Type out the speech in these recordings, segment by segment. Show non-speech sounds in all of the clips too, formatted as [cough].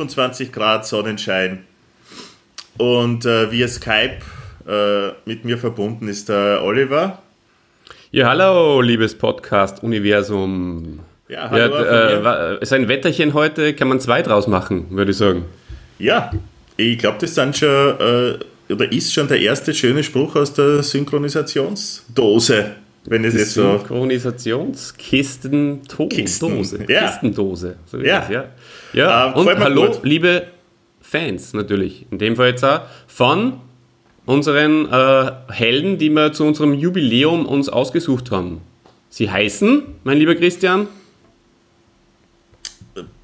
Podcast-Hörer. 25 Grad Sonnenschein. Und äh, via Skype äh, mit mir verbunden ist der Oliver. Ja, hallo, liebes Podcast-Universum. Ja, hallo. Ja, äh, ist ein Wetterchen heute, kann man zwei draus machen, würde ich sagen. Ja, ich glaube, das sind schon, äh, oder ist schon der erste schöne Spruch aus der Synchronisationsdose. Wenn es jetzt so. Synchronisationskistendose. Kisten, ja. Kistendose. So Ja. es, ja. Ja. Äh, und hallo, gut. liebe Fans natürlich. In dem Fall jetzt auch von unseren äh, Helden, die wir zu unserem Jubiläum uns ausgesucht haben. Sie heißen, mein lieber Christian,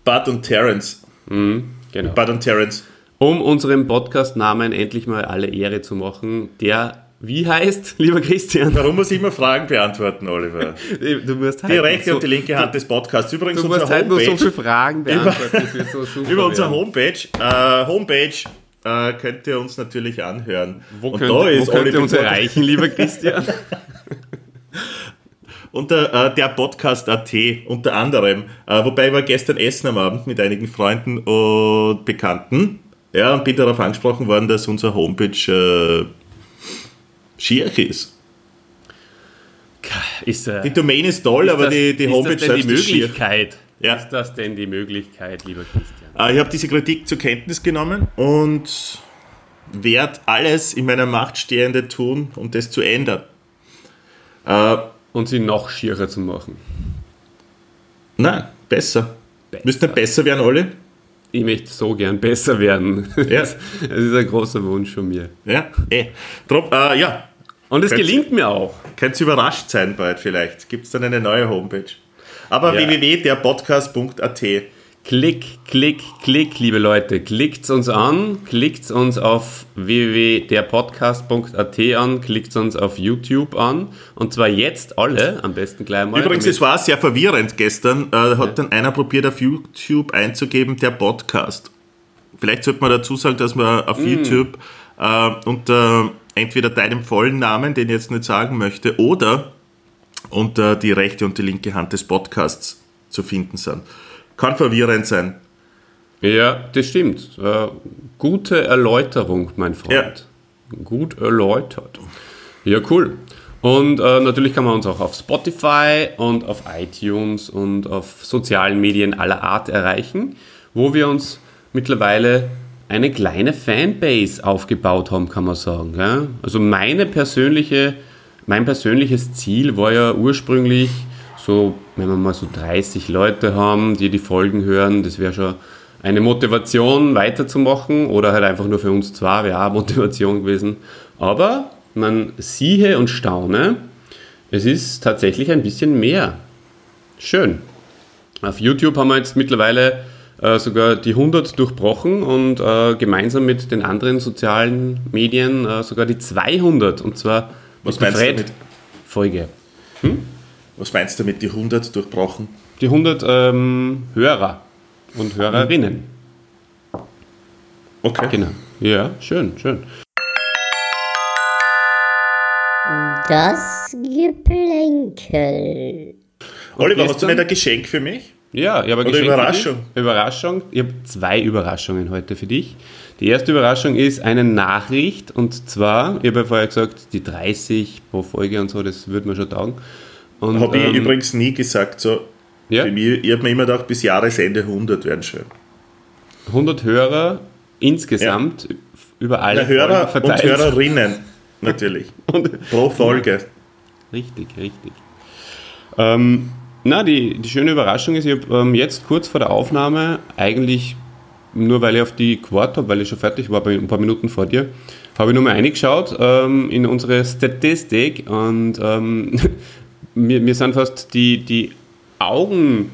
Bud und Terence. genau. Bud und Terence. um unserem Podcast-Namen endlich mal alle Ehre zu machen, der wie heißt, lieber Christian? Warum muss ich immer Fragen beantworten, Oliver? Du musst Die halt rechte so, und die linke Hand des Podcasts. Übrigens Du unsere musst halt nur so viele Fragen beantworten. wird so [laughs] super über unsere. Homepage. Äh, Homepage äh, könnt ihr uns natürlich anhören. Wo und könnt, da ist wo könnt ihr uns erreichen, lieber Christian? [laughs] Unter äh, der Podcast.at unter anderem. Äh, wobei ich war gestern essen am Abend mit einigen Freunden und Bekannten. Ja, und bin darauf angesprochen worden, dass unsere Homepage äh, schier ist. Ist, äh, Die Domain ist toll, ist aber das- die, die ist Homepage das denn die selbst ist. Möglichkeit? Ja. Ist das denn die Möglichkeit, lieber Christian? Äh, ich habe diese Kritik zur Kenntnis genommen und werde alles in meiner Macht Stehende tun, um das zu ändern. Äh, Und sie noch schierer zu machen. nein, besser. Besser. Müsste nicht besser werden, alle? Ich möchte so gern besser werden. Ja. [laughs] Das ist ein großer Wunsch von mir. Ja, eh. Drum, äh, ja, Und es gelingt mir auch. könnt ihr überrascht sein bald vielleicht. Gibt es dann eine neue Homepage. Aber Ja. www.derpodcast.at. Klick, klick, klick, liebe Leute. Klickt uns an, klickt uns auf www.derpodcast.at an, klickt uns auf YouTube an. Und zwar jetzt alle, am besten gleich mal. Übrigens, es war sehr verwirrend gestern. Äh, hat dann einer probiert, auf YouTube einzugeben, der Podcast. Vielleicht sollte man dazu sagen, dass man auf Mm. YouTube äh, unter entweder deinem vollen Namen, den ich jetzt nicht sagen möchte, oder unter die rechte und die linke Hand des Podcasts zu finden sind. Kann verwirrend sein. Ja, das stimmt. Äh, gute Erläuterung, mein Freund. Gut erläutert. Ja, cool. Und äh, natürlich kann man uns auch auf Spotify und auf iTunes und auf sozialen Medien aller Art erreichen, wo wir uns mittlerweile eine kleine Fanbase aufgebaut haben, kann man sagen. Ja? Also meine persönliche, mein persönliches Ziel war ja ursprünglich so, wenn wir mal so 30 Leute haben, die die Folgen hören, das wäre schon eine Motivation weiterzumachen oder halt einfach nur für uns zwei wäre auch [laughs] Motivation gewesen. Aber man siehe und staune, es ist tatsächlich ein bisschen mehr. Schön. Auf YouTube haben wir jetzt mittlerweile äh, sogar die 100 durchbrochen und äh, gemeinsam mit den anderen sozialen Medien äh, sogar die 200 und zwar Was mit der Fred? Folge. Was meinst du mit die 100 durchbrochen? Die 100 ähm, Hörer und Hörerinnen. Okay. Genau. Ja, schön, schön. Das Geplänkel. Oliver, hast du gestern- nicht ein Geschenk für mich? Ja, ich habe ein Oder Geschenk für Überraschung. dich. Überraschung. Ich habe zwei Überraschungen heute für dich. Die erste Überraschung ist eine Nachricht und zwar, ich habe ja vorher gesagt, die 30 pro Folge und so, das würde mir schon taugen. Habe ich ähm, übrigens nie gesagt. So. Ja? Für mich, ich habe mir immer gedacht, bis Jahresende 100 wären schön. 100 Hörer insgesamt über alle Na, Hörer Folgen und verteilt. Hörerinnen, [laughs] natürlich. Und- Pro Folge. Richtig, richtig. Ähm, na, die, die schöne Überraschung ist, ich habe ähm, jetzt kurz vor der Aufnahme, eigentlich nur weil ich auf die gewartet habe, weil ich schon fertig war, ein paar Minuten vor dir, habe ich nur mal reingeschaut ähm, in unsere Statistik und ähm, [laughs] mir, mir sind fast die, die Augen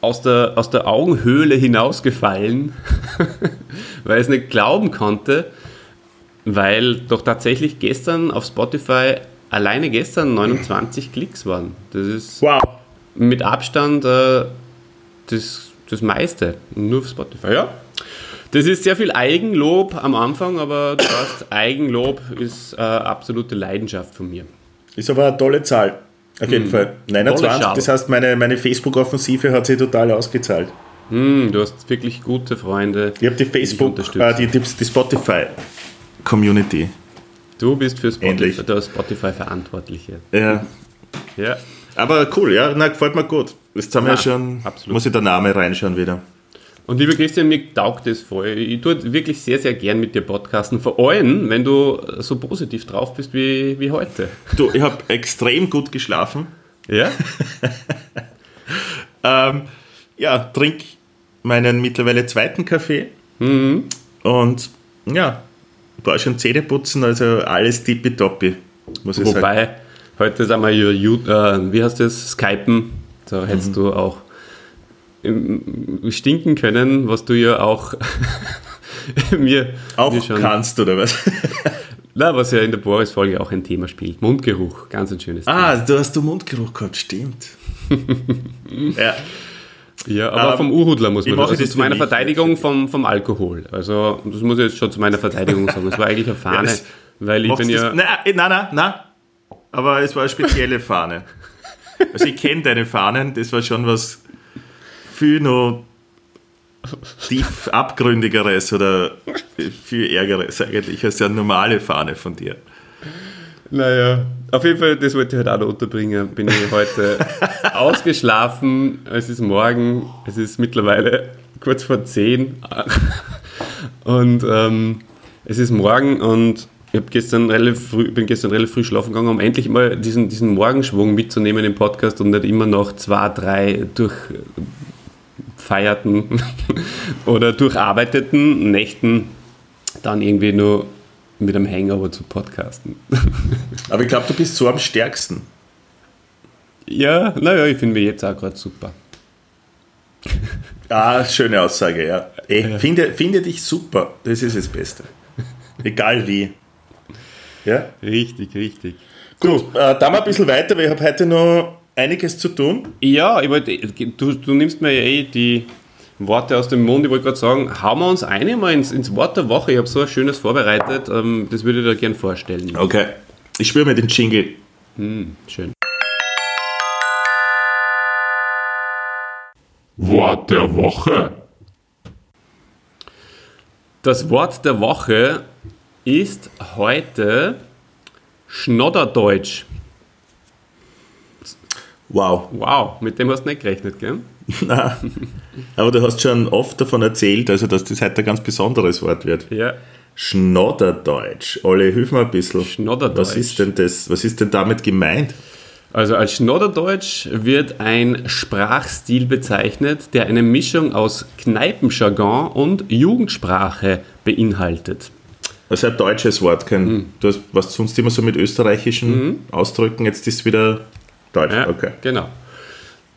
aus der, aus der Augenhöhle hinausgefallen, [laughs] weil ich es nicht glauben konnte, weil doch tatsächlich gestern auf Spotify alleine gestern 29 Klicks waren. Das ist Wow. mit Abstand äh, das, das meiste. Nur auf Spotify, ja. Das ist sehr viel Eigenlob am Anfang, aber du weißt, Eigenlob ist äh, absolute Leidenschaft von mir. Ist aber eine tolle Zahl. Auf jeden Fall. 29, das heißt, meine, meine Facebook-Offensive hat sich total ausgezahlt. Mm, du hast wirklich gute Freunde. Ich habe die Facebook, äh, die, die, die Spotify-Community. Du bist für Spotify, der Spotify-Verantwortliche. Ja. Ja. Aber cool, ja, na, gefällt mir gut. Jetzt haben wir ja schon, absolut. muss ich der Name reinschauen wieder. Und lieber Christian, mir taugt es voll. Ich tue wirklich sehr, sehr gern mit dir podcasten. Vor allem, wenn du so positiv drauf bist wie, wie heute. Du, ich habe extrem gut geschlafen. Ja? [laughs] ähm, ja, trink meinen mittlerweile zweiten Kaffee. Mhm. Und ja, war schon Zähne putzen, also alles tippitoppi, muss ich Wobei, sagen. Heute sagen wir ja, äh, wie heißt das, Skypen, so hättest mhm. du auch stinken können, was du ja auch [laughs] mir, auch mir schon kannst, oder was? [laughs] Na, was ja in der Boris-Folge auch ein Thema spielt. Mundgeruch, ganz ein schönes ah, Thema. Ah, du hast du Mundgeruch gehabt, stimmt. [laughs] ja. Ja, aber um, vom Urhudler muss man. Also zu meiner Verteidigung vom, vom Alkohol. Also, das muss ich jetzt schon zu meiner Verteidigung sagen. Es war eigentlich eine Fahne, ja, weil ich bin ja. Nein, nein, nein, nein. Aber es war eine spezielle Fahne. Also, ich kenne deine Fahnen, das war schon was viel noch tief abgründigeres oder viel ärgeres eigentlich als eine normale Fahne von dir. Naja, auf jeden Fall, das wollte ich heute halt auch noch unterbringen. Bin ich heute [laughs] ausgeschlafen. Es ist morgen, es ist mittlerweile kurz vor 10. Und ähm, es ist morgen und ich gestern relativ früh, bin gestern relativ früh schlafen gegangen, um endlich mal diesen, diesen Morgenschwung mitzunehmen im Podcast und nicht immer noch zwei, drei durch feierten [laughs] oder durcharbeiteten Nächten dann irgendwie nur mit einem Hangover zu podcasten. [laughs] Aber ich glaube, du bist so am stärksten. Ja, naja, ich finde mich jetzt auch gerade super. Ah, schöne Aussage, ja. Ey, ja. Finde, finde dich super, das ist das Beste. Egal wie. Ja? Richtig, richtig. Gut, äh, da mal ein bisschen weiter, weil ich habe heute noch einiges zu tun. Ja, ich wollte, du, du nimmst mir ja eh die Worte aus dem Mund. Ich wollte gerade sagen, hauen wir uns eine mal ins, ins Wort der Woche. Ich habe so ein schönes vorbereitet, ähm, das würde ich dir gerne vorstellen. Okay, ich spüre mir den Jingle. Hm, schön. Wort der Woche. Das Wort der Woche ist heute Schnodderdeutsch. Wow. Wow, mit dem hast du nicht gerechnet, gell? [laughs] Nein. Aber du hast schon oft davon erzählt, also dass das heute ein ganz besonderes Wort wird. Ja. Schnodderdeutsch. Olli, hilf mir ein bisschen. Schnodderdeutsch. Was ist denn das? Was ist denn damit gemeint? Also als Schnodderdeutsch wird ein Sprachstil bezeichnet, der eine Mischung aus Kneipenjargon und Jugendsprache beinhaltet. Also ein deutsches Wort, kein, mhm. du hast, was sonst immer so mit österreichischen mhm. Ausdrücken, jetzt ist es wieder Deutsch, ja, okay. Genau.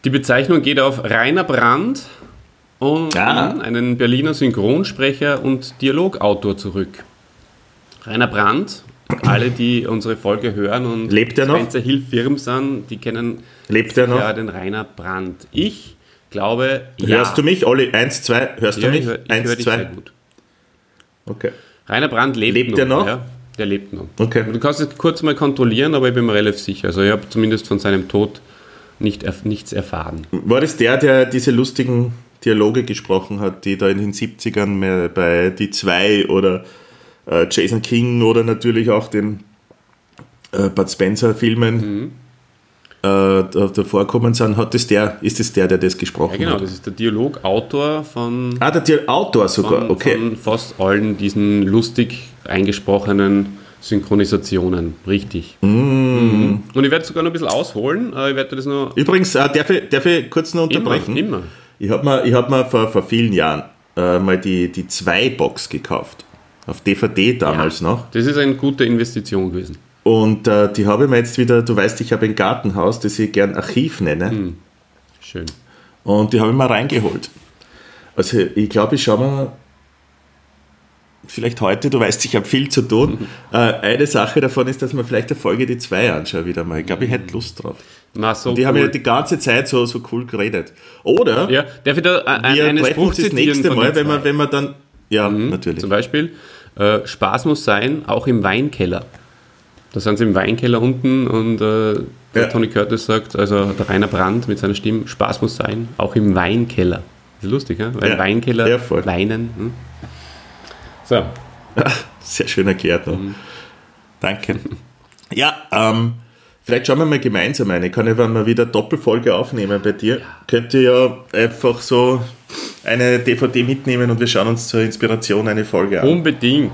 Die Bezeichnung geht auf Rainer Brandt und ah. einen Berliner Synchronsprecher und Dialogautor zurück. Rainer Brandt, alle, die unsere Folge hören und Lebt er noch? Spencer Hill Firm sind, die kennen Lebt er noch? ja den Rainer Brandt. Ich glaube, ja. Hörst du mich, Olli? Eins, zwei, hörst ja, du mich? Ich hör, ich Eins, zwei. Sehr gut. Okay. Rainer Brandt lebt, lebt noch. Er noch? Ja. Der lebt noch. Okay. Du kannst es kurz mal kontrollieren, aber ich bin mir relativ sicher. Also ich habe zumindest von seinem Tod nicht, nichts erfahren. War das der, der diese lustigen Dialoge gesprochen hat, die da in den 70ern mehr bei Die Zwei oder äh, Jason King oder natürlich auch den äh, Bud Spencer Filmen mhm. Äh, davor kommen sind, hat das der, ist das der, der das gesprochen hat? Ja, genau, hat? das ist der Dialogautor von. Ah, der Dialogautor sogar, von, okay. Von fast allen diesen lustig eingesprochenen Synchronisationen, richtig. Mm. Mhm. Und ich werde sogar noch ein bisschen ausholen. Ich werde das noch. Übrigens, äh, darf, ich, darf ich kurz noch unterbrechen? Immer. immer. Ich habe mir, hab mir vor, vor vielen Jahren äh, mal die, die 2-Box gekauft. Auf DVD damals ja, noch. Das ist eine gute Investition gewesen. Und äh, die habe ich mir jetzt wieder, du weißt, ich habe ein Gartenhaus, das ich gern Archiv nenne. Mhm. Schön. Und die habe ich mal reingeholt. Also ich glaube, ich schaue mir vielleicht heute, du weißt, ich habe viel zu tun. Mhm. [laughs] eine Sache davon ist, dass man vielleicht eine Folge die zwei anschaut wieder mal. Ich glaube, ich hätte Lust drauf. Na, so Und die cool. haben ja die ganze Zeit so, so cool geredet. Oder ja, darf ich da ein, wir einen treffen uns das nächste Mal, wenn wir, wenn wir dann. Ja, mhm, natürlich. Zum Beispiel, äh, Spaß muss sein, auch im Weinkeller. Da sind sie im Weinkeller unten und äh, der Ja. Tony Curtis sagt, also der Rainer Brandt mit seiner Stimme, Spaß muss sein, auch im Weinkeller. Das ist lustig, ja? Weil Ja. Weinkeller Ja, voll. weinen. Hm? So, [laughs] Sehr schön erklärt. Mhm. Danke. Ja, ähm, vielleicht schauen wir mal gemeinsam eine. Kann ich, wenn wir wieder Doppelfolge aufnehmen bei dir, könnt ihr ja einfach so eine DVD mitnehmen und wir schauen uns zur Inspiration eine Folge an. unbedingt,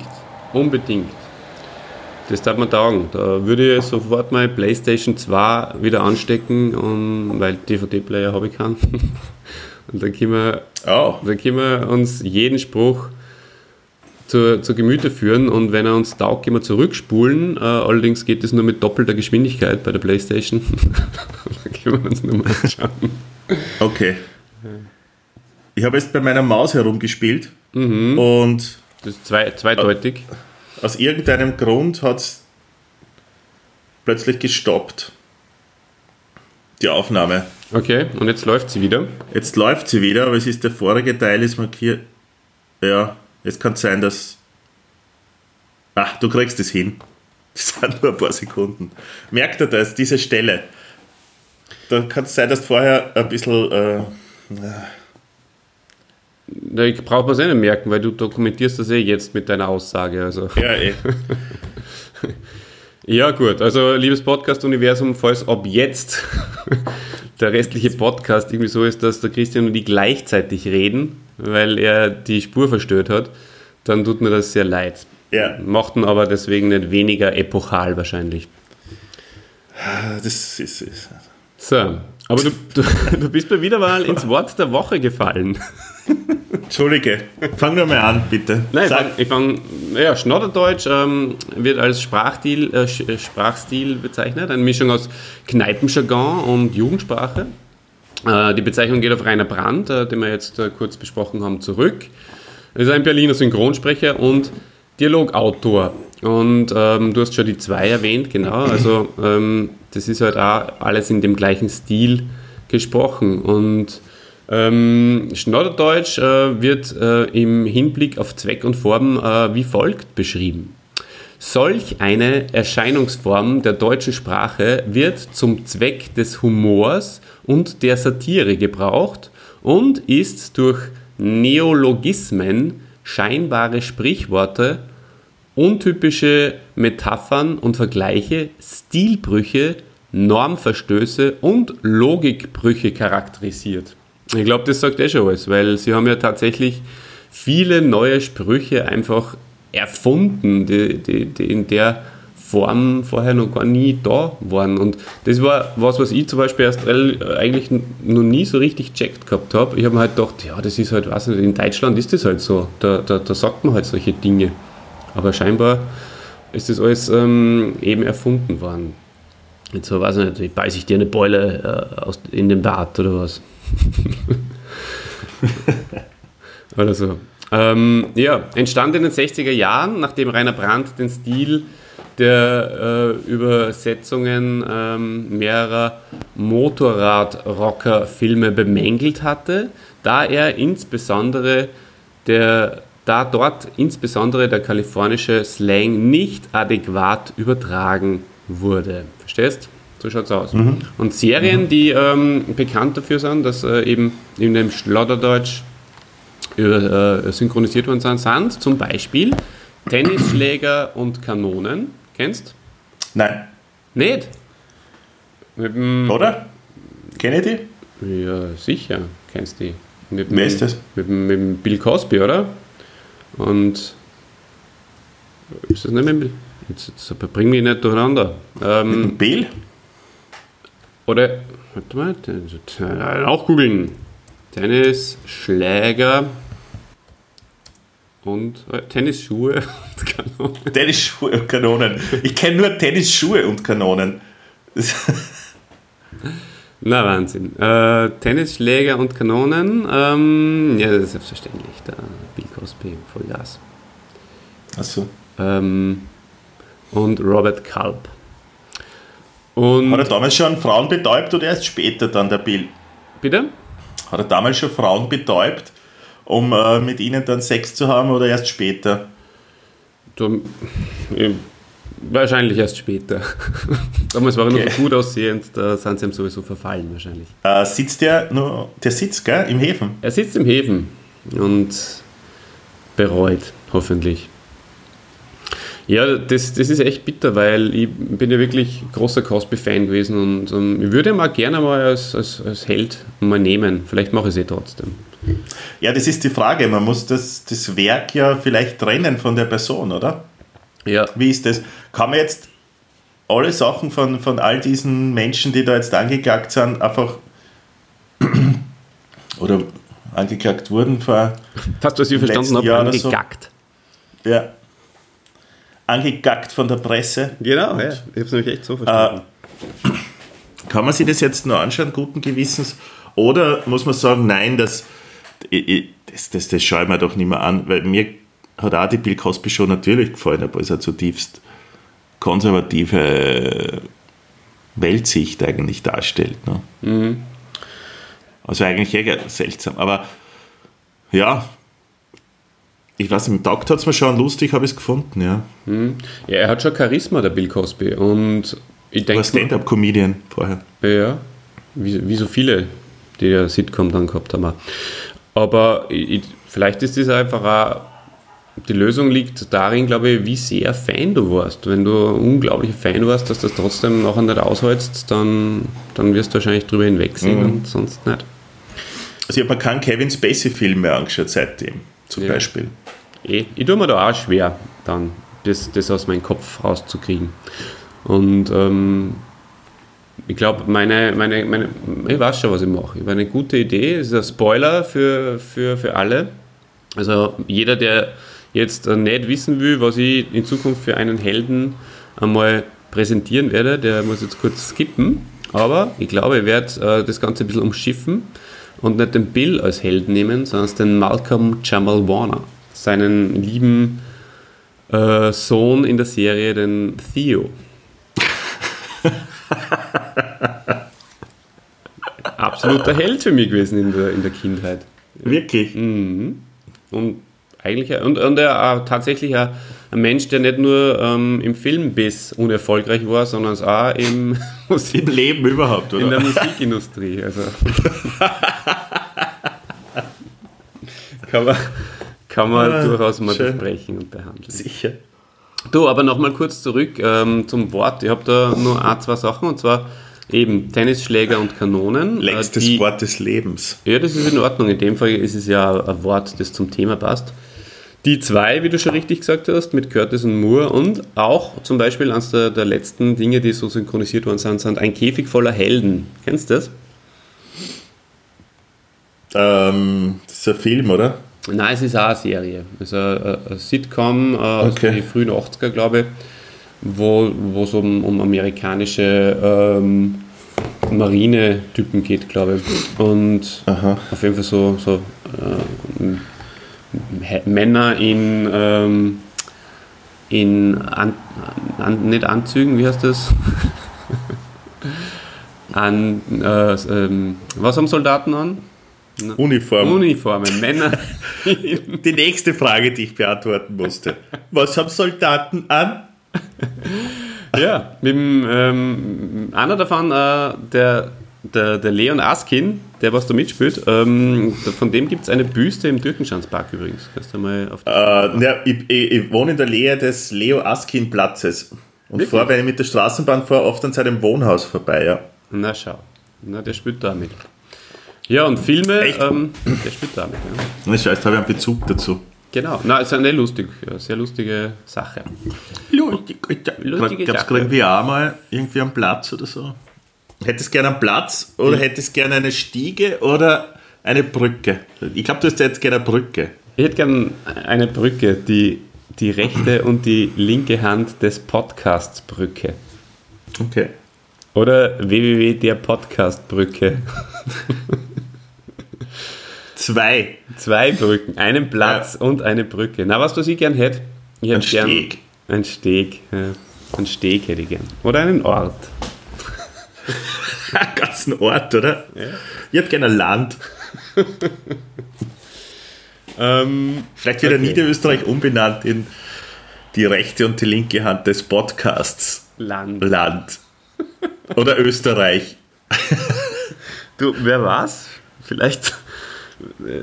unbedingt. Das darf man taugen. Da würde ich sofort mal PlayStation 2 wieder anstecken, und, weil DVD-Player habe ich keinen. [laughs] Und dann können wir Oh, Da können wir uns jeden Spruch zu, zu Gemüte führen und wenn er uns taugt, können wir zurückspulen. Äh, allerdings geht es nur mit doppelter Geschwindigkeit bei der Playstation. [laughs] da können wir uns nur mal anschauen. okay. Ich habe jetzt bei meiner Maus herumgespielt Mhm. und Das ist zwei, zweideutig. Aus irgendeinem Grund hat es plötzlich gestoppt. Die Aufnahme. Okay, und jetzt läuft sie wieder. Jetzt läuft sie wieder, aber es ist der vorige Teil ist markiert. Ja, es kann sein, dass. Ah, du kriegst es hin. [laughs] Das sind nur ein paar Sekunden. Merkt ihr das, diese Stelle? Da kann es sein, dass du vorher ein bisschen. Äh, Na, Ich brauche es eh nicht merken, weil du dokumentierst das eh jetzt mit deiner Aussage. Also. ja, eh. [laughs] Ja, gut. Also, liebes Podcast-Universum, falls ab jetzt [laughs] der restliche Podcast irgendwie so ist, dass der Christian und ich gleichzeitig reden, weil er die Spur verstört hat, dann tut mir das sehr leid. Ja, Macht ihn aber deswegen nicht weniger epochal wahrscheinlich. das ist. ist So, aber du, du, [laughs] du bist mir wieder mal ins Wort der Woche gefallen. Entschuldige, fang nur mal an, bitte. Nein, Sag, ich fange, ja, Schnodderdeutsch ähm, wird als Sprachstil, äh, äh, Sprachstil bezeichnet, eine Mischung aus Kneipenjargon und Jugendsprache. Äh, die Bezeichnung geht auf Rainer Brandt, äh, den wir jetzt äh, kurz besprochen haben, zurück. Er ist ein Berliner Synchronsprecher und Dialogautor. Und ähm, du hast schon die zwei erwähnt, genau. Also ähm, das ist halt auch alles in dem gleichen Stil gesprochen. Und ähm, Schnodderdeutsch äh, wird äh, im Hinblick auf Zweck und Form äh, wie folgt beschrieben. Solch eine Erscheinungsform der deutschen Sprache wird zum Zweck des Humors und der Satire gebraucht und ist durch Neologismen, scheinbare Sprichworte, untypische Metaphern und Vergleiche, Stilbrüche, Normverstöße und Logikbrüche charakterisiert. Ich glaube, das sagt eh schon alles, weil sie haben ja tatsächlich viele neue Sprüche einfach erfunden, die, die, die in der Form vorher noch gar nie da waren. Und das war was, was ich zum Beispiel erst eigentlich noch nie so richtig checkt gehabt habe. Ich habe mir halt gedacht, ja, das ist halt, weiß nicht, in Deutschland ist das halt so. Da, da, da sagt man halt solche Dinge. Aber scheinbar ist das alles ähm, eben erfunden worden. Jetzt so, weiß ich nicht, ich beiß ich dir eine Beule äh, aus, in den Bart oder was. [laughs] oder so. Ähm, ja, entstand in den 60er Jahren, nachdem Rainer Brandt den Stil der äh, Übersetzungen ähm, mehrerer Motorradrocker-Filme bemängelt hatte, da er insbesondere der, da dort insbesondere der kalifornische Slang nicht adäquat übertragen wurde. Verstehst? So schaut's aus. Und Serien, die ähm, bekannt dafür sind, dass äh, eben in dem Schlotterdeutsch über, äh, synchronisiert worden sind, sind zum Beispiel Tennisschläger und Kanonen. Kennst? Nein, Nicht? Mit dem, oder? Kenne ich die? ja, sicher, kennst die. Mit dem, Wer ist das? Mit, dem- mit dem Bill Cosby, oder? Und. Ist das nicht mit dem Bill? Jetzt, jetzt bring mich nicht durcheinander. Ähm, Bill? Oder, warte mal, Tennis- äh, auch googeln. Tennisschläger und äh, Tennisschuhe [laughs] und Kanonen. Tennisschuhe und Kanonen. Ich kenne nur Tennisschuhe und Kanonen. [laughs] Na, Wahnsinn. Äh, Tennisschläger und Kanonen. Ähm, ja, das ist selbstverständlich. Der Bill Cosby, Vollgas. Achso. Ähm, und Robert Culp. Und, Hat er damals schon Frauen betäubt oder erst später dann der Bill? bitte? Hat er damals schon Frauen betäubt, um äh, mit ihnen dann Sex zu haben oder erst später? Du, ich Wahrscheinlich erst später. [laughs] Damals war er okay. noch so gut aussehend, da sind sie ihm sowieso verfallen wahrscheinlich. Äh, sitzt der nur, der sitzt, gell, im Häfen? Er sitzt im Häfen und bereut, hoffentlich. Ja, das, das ist echt bitter, weil ich bin ja wirklich großer Cosby-Fan gewesen und um, ich würde ihn mal gerne mal als, als, als Held mal nehmen. Vielleicht mache ich es eh trotzdem. Ja, das ist die Frage. Man muss das, das Werk ja vielleicht trennen von der Person, oder? Ja. Wie ist das? Kann man jetzt alle Sachen von, von all diesen Menschen, die da jetzt angeklagt sind, einfach [clears throat] oder angeklagt wurden vor. Hast du, was ich verstanden habe, angekackt. So. Ja. Angekackt von der Presse. Genau, ja. ich habe es nämlich echt so verstanden. Äh, kann man sich das jetzt nur anschauen, guten Gewissens? Oder muss man sagen, nein, das, das, das, das schaue ich mir doch nicht mehr an, weil mir hat auch die Bill Cosby schon natürlich gefallen, aber es ist eine zutiefst konservative Weltsicht eigentlich darstellt. Ne? Mhm. Also eigentlich eher seltsam. Aber ja, ich weiß nicht, im Tag hat es mir schon lustig, habe ich es gefunden, ja. Mhm. Ja, er hat schon Charisma, der Bill Cosby. Und ich denke. Stand-up-Comedian vorher. Ja, wie, wie so viele, die ja Sitcom dann gehabt haben. Aber ich, vielleicht ist das einfach auch die Lösung liegt darin, glaube ich, wie sehr Fan du warst. Wenn du unglaublich Fan warst, dass du das trotzdem nachher nicht aushältst, dann, dann wirst du wahrscheinlich drüber hinwegsehen mhm. und sonst nicht. Also ich habe mir keinen Kevin Spacey-Film mehr angeschaut seitdem, zum ja. Beispiel. Eh, ich tue mir da auch schwer, dann das, das aus meinem Kopf rauszukriegen. Und ähm, ich glaube, meine, meine, meine, ich weiß schon, was ich mache. Ich habe eine gute Idee, das ist ein Spoiler für, für, für alle. Also jeder, der jetzt äh, nicht wissen will, was ich in Zukunft für einen Helden einmal präsentieren werde, der muss jetzt kurz skippen. Aber ich glaube, ich werde äh, das Ganze ein bisschen umschiffen und nicht den Bill als Held nehmen, sondern den Malcolm Jamal Warner, seinen lieben äh, Sohn in der Serie, den Theo. [laughs] Absoluter Held für mich gewesen in der, in der Kindheit. Wirklich? Mhm. Und eigentlich, und, und er äh, tatsächlich ein, ein, Mensch, der nicht nur ähm, im Filmbiss unerfolgreich war, sondern auch im, [laughs] Im Leben überhaupt, oder? In der Musikindustrie. Also. [laughs] kann man, kann man ah, durchaus mal schön. besprechen und behandeln. Sicher. Du, aber nochmal kurz zurück ähm, zum Wort. Ich habe da nur ein, zwei Sachen und zwar eben Tennisschläger und Kanonen. Äh, Längstes die, Wort des Lebens. Ja, das ist in Ordnung. In dem Fall ist es ja ein Wort, das zum Thema passt. Die zwei, wie du schon richtig gesagt hast, mit Curtis und Moore und auch zum Beispiel eines der, der letzten Dinge, die so synchronisiert worden sind, sind ein Käfig voller Helden. Kennst du das? Ähm, das ist ein Film, oder? Nein, es ist auch eine Serie. Es ist ein, ein Sitcom äh, aus okay. den frühen 80er, glaube ich, wo es um, um amerikanische ähm, Marine-Typen geht, glaube ich. Und Aha. auf jeden Fall so, so äh, Männer in, ähm, in an, an, nicht Anzügen, wie heißt das? [laughs] an, äh, ähm, was haben Soldaten an? Uniformen. Uniformen, Männer. [laughs] die nächste Frage, die ich beantworten musste. Was haben Soldaten an? ja, mit dem, ähm, einer davon, äh, der der, der Leon Askin, der was da mitspielt, ähm, von dem gibt es eine Büste im Türkenschanzpark übrigens. Kannst du mal auf äh, ja, ich, ich, ich, wohne in der Nähe des Leo Askin Platzes. Und Wirklich? vor, wenn ich mit der Straßenbahn fahre, oft an seinem Wohnhaus vorbei, ja. Na schau. Na, der spielt da mit. Ja, und Filme, ähm, der spielt da mit. Ja. Das heißt, habe ich einen Bezug dazu. Genau, na, ist eine lustig, ja, sehr lustige Sache. Lustig, lustige Gab es irgendwie auch mal irgendwie einen Platz oder so? Hättest gerne einen Platz oder ja. hättest gerne eine Stiege oder eine Brücke? Ich glaube, du hast jetzt gerne eine Brücke. Ich hätte gerne eine Brücke, die, die rechte und die linke Hand des Podcasts Brücke. Okay. Oder www der Podcast Brücke. [laughs] Zwei. Zwei Brücken, einen Platz ja. und eine Brücke. Na, was, was ich gern hätte? Ich ein Steg. Ein Steg. Ja. Ein Steg hätte ich gern. Oder einen Ort. [laughs] Einen ganzen Ort, oder? Ja. Ich hätte gerne ein Land. ähm, Vielleicht wird okay. Niederösterreich umbenannt in die rechte und die linke Hand des Podcasts. Land. Land. Oder Österreich. Du, wer weiß? Vielleicht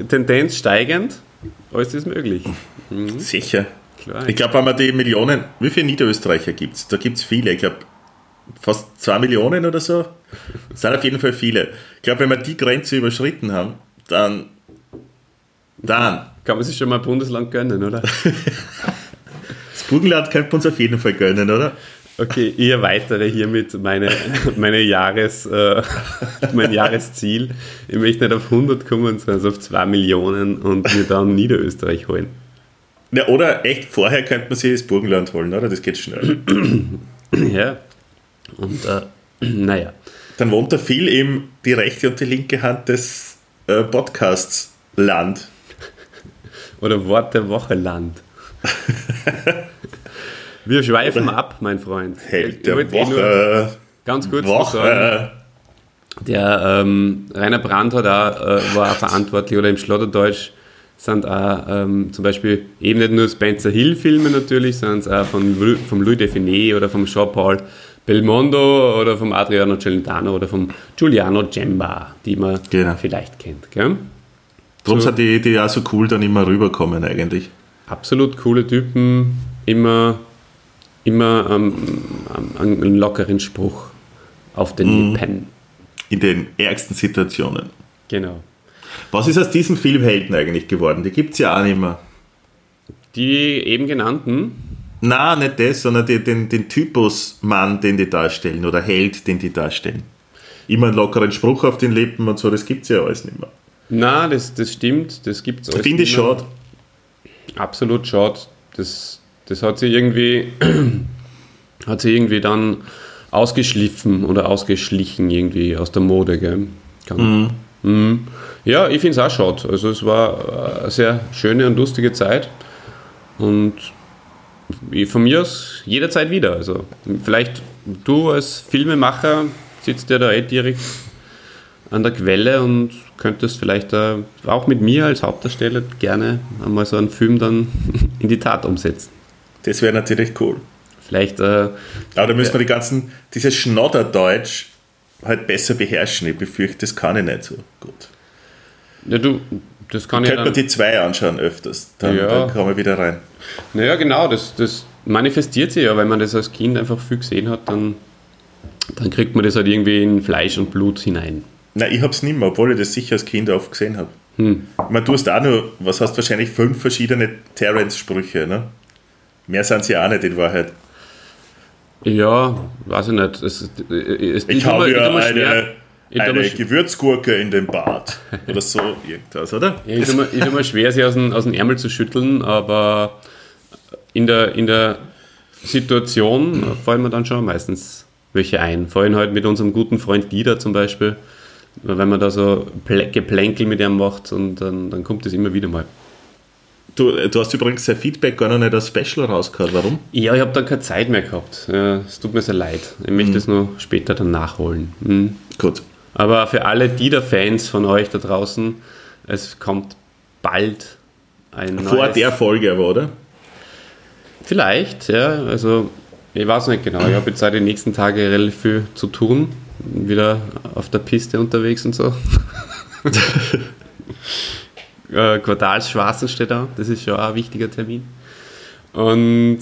Tendenz steigend, aber ist möglich. Sicher. Klar. Ich glaube, wenn man die Millionen, wie viele Niederösterreicher gibt es? Da gibt es viele. Ich glaube, fast zwei Millionen oder so. Das sind auf jeden Fall viele. Ich glaube, wenn wir die Grenze überschritten haben, dann. Dann. Kann man sich schon mal ein Bundesland gönnen, oder? [laughs] Das Burgenland könnte man uns auf jeden Fall gönnen, oder? Okay, ich erweitere hiermit meine, meine Jahres, äh, mein Jahresziel. Ich möchte nicht auf 100 kommen, sondern auf 2 Millionen und mir dann Niederösterreich holen. Ja, oder echt, vorher könnte man sich das Burgenland holen, oder? Das geht schnell. Ja. Und äh, naja. Dann wohnt da viel eben die rechte und die linke Hand des äh, Podcasts Land. Oder Wort der Woche Land. [laughs] Wir schweifen ab, mein Freund. Held Ich der wollte eh Woche. Ganz kurz sagen, Woche. der ähm, Rainer Brandt hat auch, äh, war auch verantwortlich oder im Schlotterdeutsch sind auch ähm, zum Beispiel eben nicht nur Spencer Hill Filme natürlich, sondern auch von, vom Louis Define oder vom Jean-Paul Belmondo oder vom Adriano Celentano oder vom Giuliano Gemba, die man Genau. vielleicht kennt. Gell? Darum So. sind die, die auch so cool dann immer rüberkommen eigentlich. Absolut coole Typen, immer, immer ähm, ähm, einen lockeren Spruch auf den Lippen. In den ärgsten Situationen. Genau. Was ist aus diesen Filmhelden eigentlich geworden? Die gibt es ja auch nicht mehr. Die eben genannten, Na, nicht das, sondern die, den, den Typus Mann, den die darstellen, oder Held, den die darstellen. Immer einen lockeren Spruch auf den Lippen und so, das gibt es ja alles nicht mehr. Na, das, das stimmt, das gibt es Finde ich schade. Absolut schade. Das, das hat sich irgendwie [clears throat] hat sich irgendwie dann ausgeschliffen oder ausgeschlichen irgendwie aus der Mode, gell? Kann, Mhm. Ja, ich finde es auch schade. Also es war eine sehr schöne und lustige Zeit und von mir aus jederzeit wieder. Also vielleicht du als Filmemacher sitzt ja da eh direkt an der Quelle und könntest vielleicht äh, auch mit mir als Hauptdarsteller gerne einmal so einen Film dann [laughs] in die Tat umsetzen. Das wäre natürlich cool. Vielleicht, äh, Aber da müssen wir die ganzen, dieses Schnodderdeutsch halt besser beherrschen. Ich befürchte, das kann ich nicht so gut. ja du, das kann ja Könnte man die zwei anschauen öfters, dann, Ja. dann kommen wir wieder rein. Naja, genau, das, das manifestiert sich ja, wenn man das als Kind einfach viel gesehen hat, dann, dann kriegt man das halt irgendwie in Fleisch und Blut hinein. Nein, ich hab's nicht mehr, obwohl ich das sicher als Kind oft gesehen habe. Hm. Ich meine, du hast auch nur, was hast wahrscheinlich fünf verschiedene Terrence-Sprüche, ne? Mehr sind sie auch nicht in Wahrheit. Ja, weiß ich nicht. Es, es, Ich, mir- habe ja mir schwer- eine, ich mir eine Gewürzgurke in dem Bad. Oder so irgendwas, oder? Ja, ist, immer, ist immer schwer, sie aus dem, aus dem Ärmel zu schütteln, aber in der, in der Situation fallen mir dann schon meistens welche ein. Vorhin halt mit unserem guten Freund Dieter zum Beispiel, wenn man da so Plä- Geplänkel mit ihm macht und dann, dann kommt das immer wieder mal. Du, du hast übrigens sein Feedback gar noch nicht als Special rausgehört. Warum? Ja, ich habe dann keine Zeit mehr gehabt. Es tut mir sehr leid. Ich möchte es nur später dann nachholen. Mhm. Gut. Aber für alle Dieter-Fans von euch da draußen, es kommt bald ein neues... Vor der Folge aber, oder? Vielleicht, ja. Also, ich weiß nicht genau. Ich habe jetzt auch die nächsten Tage relativ viel zu tun. Wieder auf der Piste unterwegs und so. [laughs] [laughs] äh, Quartalsschwarzen steht da. Das ist schon auch ein wichtiger Termin. Und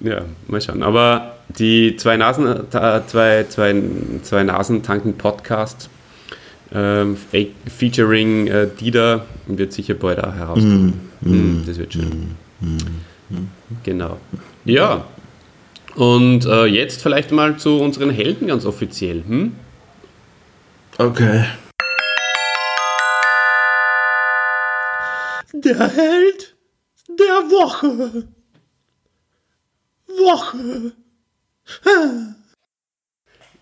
ja, mal schauen. Aber die zwei Nasen, äh, zwei, zwei, zwei Nasentanken Podcast ähm, featuring äh, Dieter wird sicher bald auch herauskommen. Mm, das wird schön. Genau. Ja. Und äh, jetzt vielleicht mal zu unseren Helden ganz offiziell. Hm? Okay. Der Held der Woche. Woche.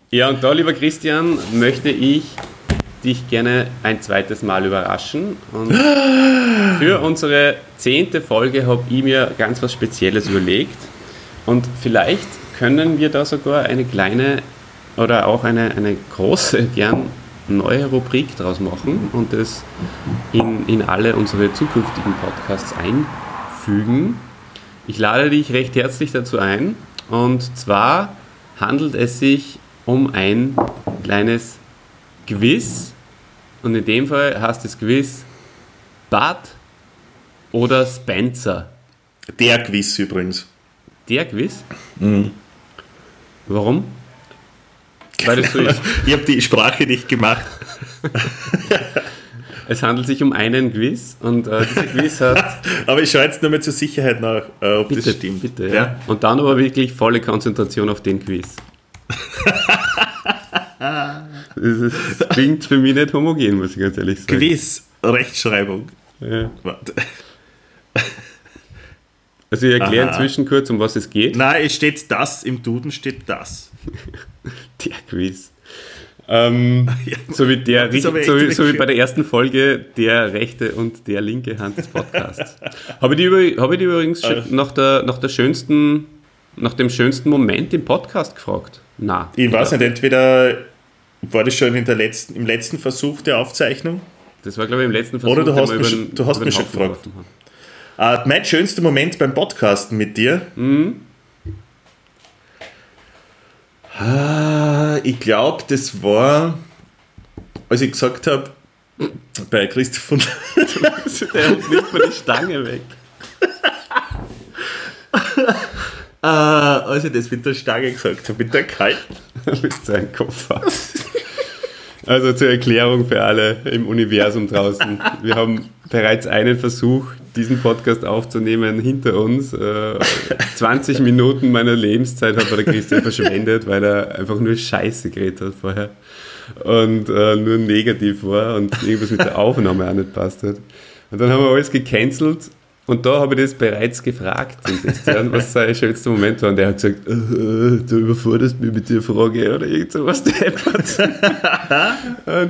Ja, und da, lieber Christian, möchte ich dich gerne ein zweites Mal überraschen. Und für unsere zehnte Folge habe ich mir ganz was Spezielles überlegt. Und vielleicht können wir da sogar eine kleine oder auch eine, eine große, gern neue Rubrik draus machen und das in, in alle unsere zukünftigen Podcasts einfügen. Ich lade dich recht herzlich dazu ein. Und zwar handelt es sich um ein kleines Quiz. Und in dem Fall heißt das Quiz Bud oder Spencer. Der Quiz übrigens. Der Quiz? Mhm. Warum? Weil das so ist. ich habe die Sprache nicht gemacht. [laughs] es handelt sich um einen Quiz und äh, dieser Quiz hat. [laughs] aber ich schaue jetzt nur mal zur Sicherheit nach, äh, ob bitte, das stimmt. Bitte, ja. ja. Und dann aber wirklich volle Konzentration auf den Quiz. [laughs] das, das klingt für mich nicht homogen, muss ich ganz ehrlich sagen. Quiz, Rechtschreibung. Ja. Also ich erkläre inzwischen kurz, um was es geht. Nein, es steht das, im Duden steht das. [laughs] der Quiz. Ähm, ja, [laughs] so, wie der, so, wie, so wie bei der ersten Folge der rechte und der linke Hand des Podcasts. [laughs] habe ich die, hab ich die übrigens äh. nach, der, nach, der schönsten, nach dem schönsten Moment im Podcast gefragt? Na. Ich weiß nicht, entweder war das schon in der letzten, im letzten Versuch der Aufzeichnung? Das war, glaube ich, im letzten Versuch. Oder du hast mich, über, du hast mich schon gefragt. Uh, mein schönster Moment beim Podcasten mit dir. Mhm. Uh, ich glaube, das war, als ich gesagt habe, bei Christoph von. [laughs] Der nimmt mir die Stange weg. uh, als ich das mit der Stange gesagt habe, mit der kalten. [laughs] mit seinem Koffer. Also zur Erklärung für alle im Universum draußen. Wir haben bereits einen Versuch, diesen Podcast aufzunehmen, hinter uns. 20 äh, Minuten meiner Lebenszeit hat der Christian verschwendet, weil er einfach nur Scheiße geredet hat vorher. Und äh, nur negativ war und irgendwas mit der Aufnahme auch nicht passt hat. Und dann haben wir alles gecancelt und da habe ich das bereits gefragt, Christian, was sein schönster Moment war. Und der hat gesagt, äh, du überforderst mich mit der Frage oder irgend sowas [laughs] und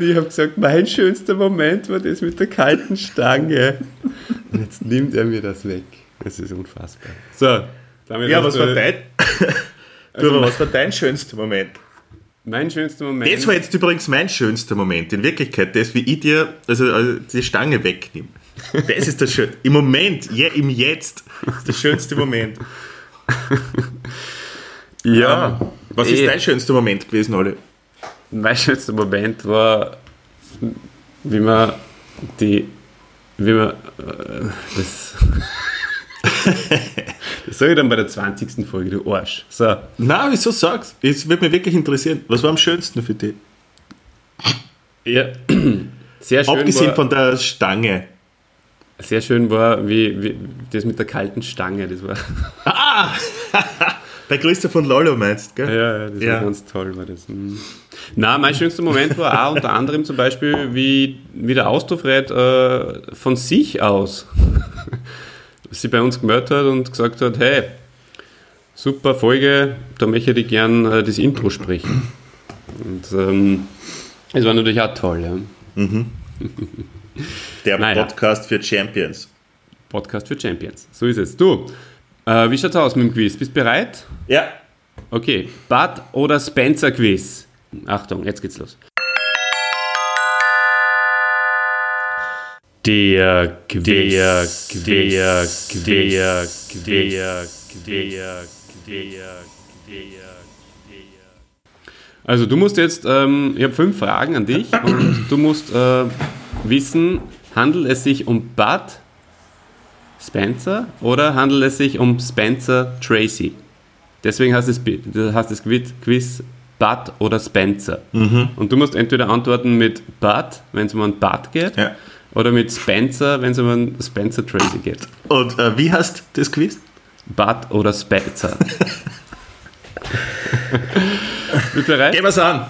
ich habe gesagt, mein schönster Moment war das mit der kalten Stange. Und jetzt nimmt er mir das weg. Das ist unfassbar. So, damit Ja, was war dein... Also, was war dein schönster Moment? Mein schönster Moment. Das war jetzt übrigens mein schönster Moment. In Wirklichkeit, das, wie ich dir also, also die Stange wegnehme. Das ist das Schöne. Im Moment, ja, im Jetzt, ist der schönste Moment. Ja. Um, was ist eh. dein schönster Moment gewesen, Olli? Mein schönster Moment war, wie man die, wie man, äh, das, [laughs] das sage ich dann bei der 20. Folge, du Arsch. So. Na, wieso sagst du? Es würde mich wirklich interessieren. Was war am schönsten für dich? Ja, [clears throat] sehr schön. Abgesehen war, von der Stange. Sehr schön war, wie, wie das mit der kalten Stange, das war. Ah! [laughs] Bei Christoph von Lollo meinst du, gell? Ja, ja das ja. war ganz toll. War das. Hm. Na, mein schönster Moment war auch unter anderem zum Beispiel, wie, wie der Austrofred äh, von sich aus [laughs] sie bei uns gemeldet hat und gesagt hat, hey, super Folge, da möchte ich gern äh, das Intro sprechen. Und ähm, es war natürlich auch toll, ja. Mhm. [laughs] Der naja. Podcast für Champions. Podcast für Champions. So ist es. Du, äh, wie schaut's aus mit dem Quiz? Bist du bereit? Ja. Okay. Bud oder Spencer Quiz? Achtung, jetzt geht's los. Der Quiz. Der Quiz. Der Quiz. Der Quiz. Der Quiz. Der also du musst jetzt, ähm, ich habe fünf Fragen an dich und du musst äh, wissen, handelt es sich um Bud Spencer oder handelt es sich um Spencer Tracy? Deswegen heißt es, heißt es Quiz Bud oder Spencer. Mhm. Und du musst entweder antworten mit Bud, wenn es um einen Bud geht, ja. oder mit Spencer, wenn es um einen Spencer Tracy geht. Und äh, wie heißt das Quiz? Bud oder Spencer. [laughs] Bist du bereit? Gehen wir's an.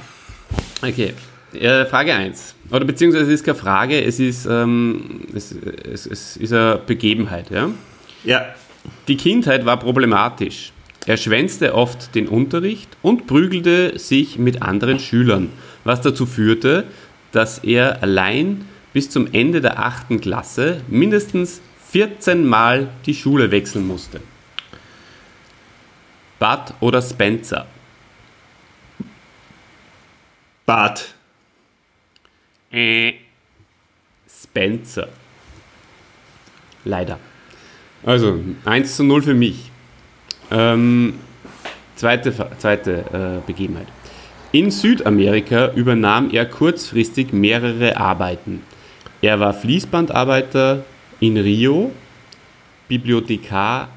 Okay. Äh, Frage 1. Oder beziehungsweise es ist keine Frage, es ist, ähm, es, es, es ist eine Begebenheit. Ja? ja. Die Kindheit war problematisch. Er schwänzte oft den Unterricht und prügelte sich mit anderen Schülern, was dazu führte, dass er allein bis zum Ende der 8. Klasse mindestens 14 Mal die Schule wechseln musste. Bud oder Spencer? Bud. Äh, Spencer. Leider. Also 1 zu 0 für mich. Ähm, zweite zweite äh, Begebenheit. In Südamerika übernahm er kurzfristig mehrere Arbeiten. Er war Fließbandarbeiter in Rio, Bibliothekar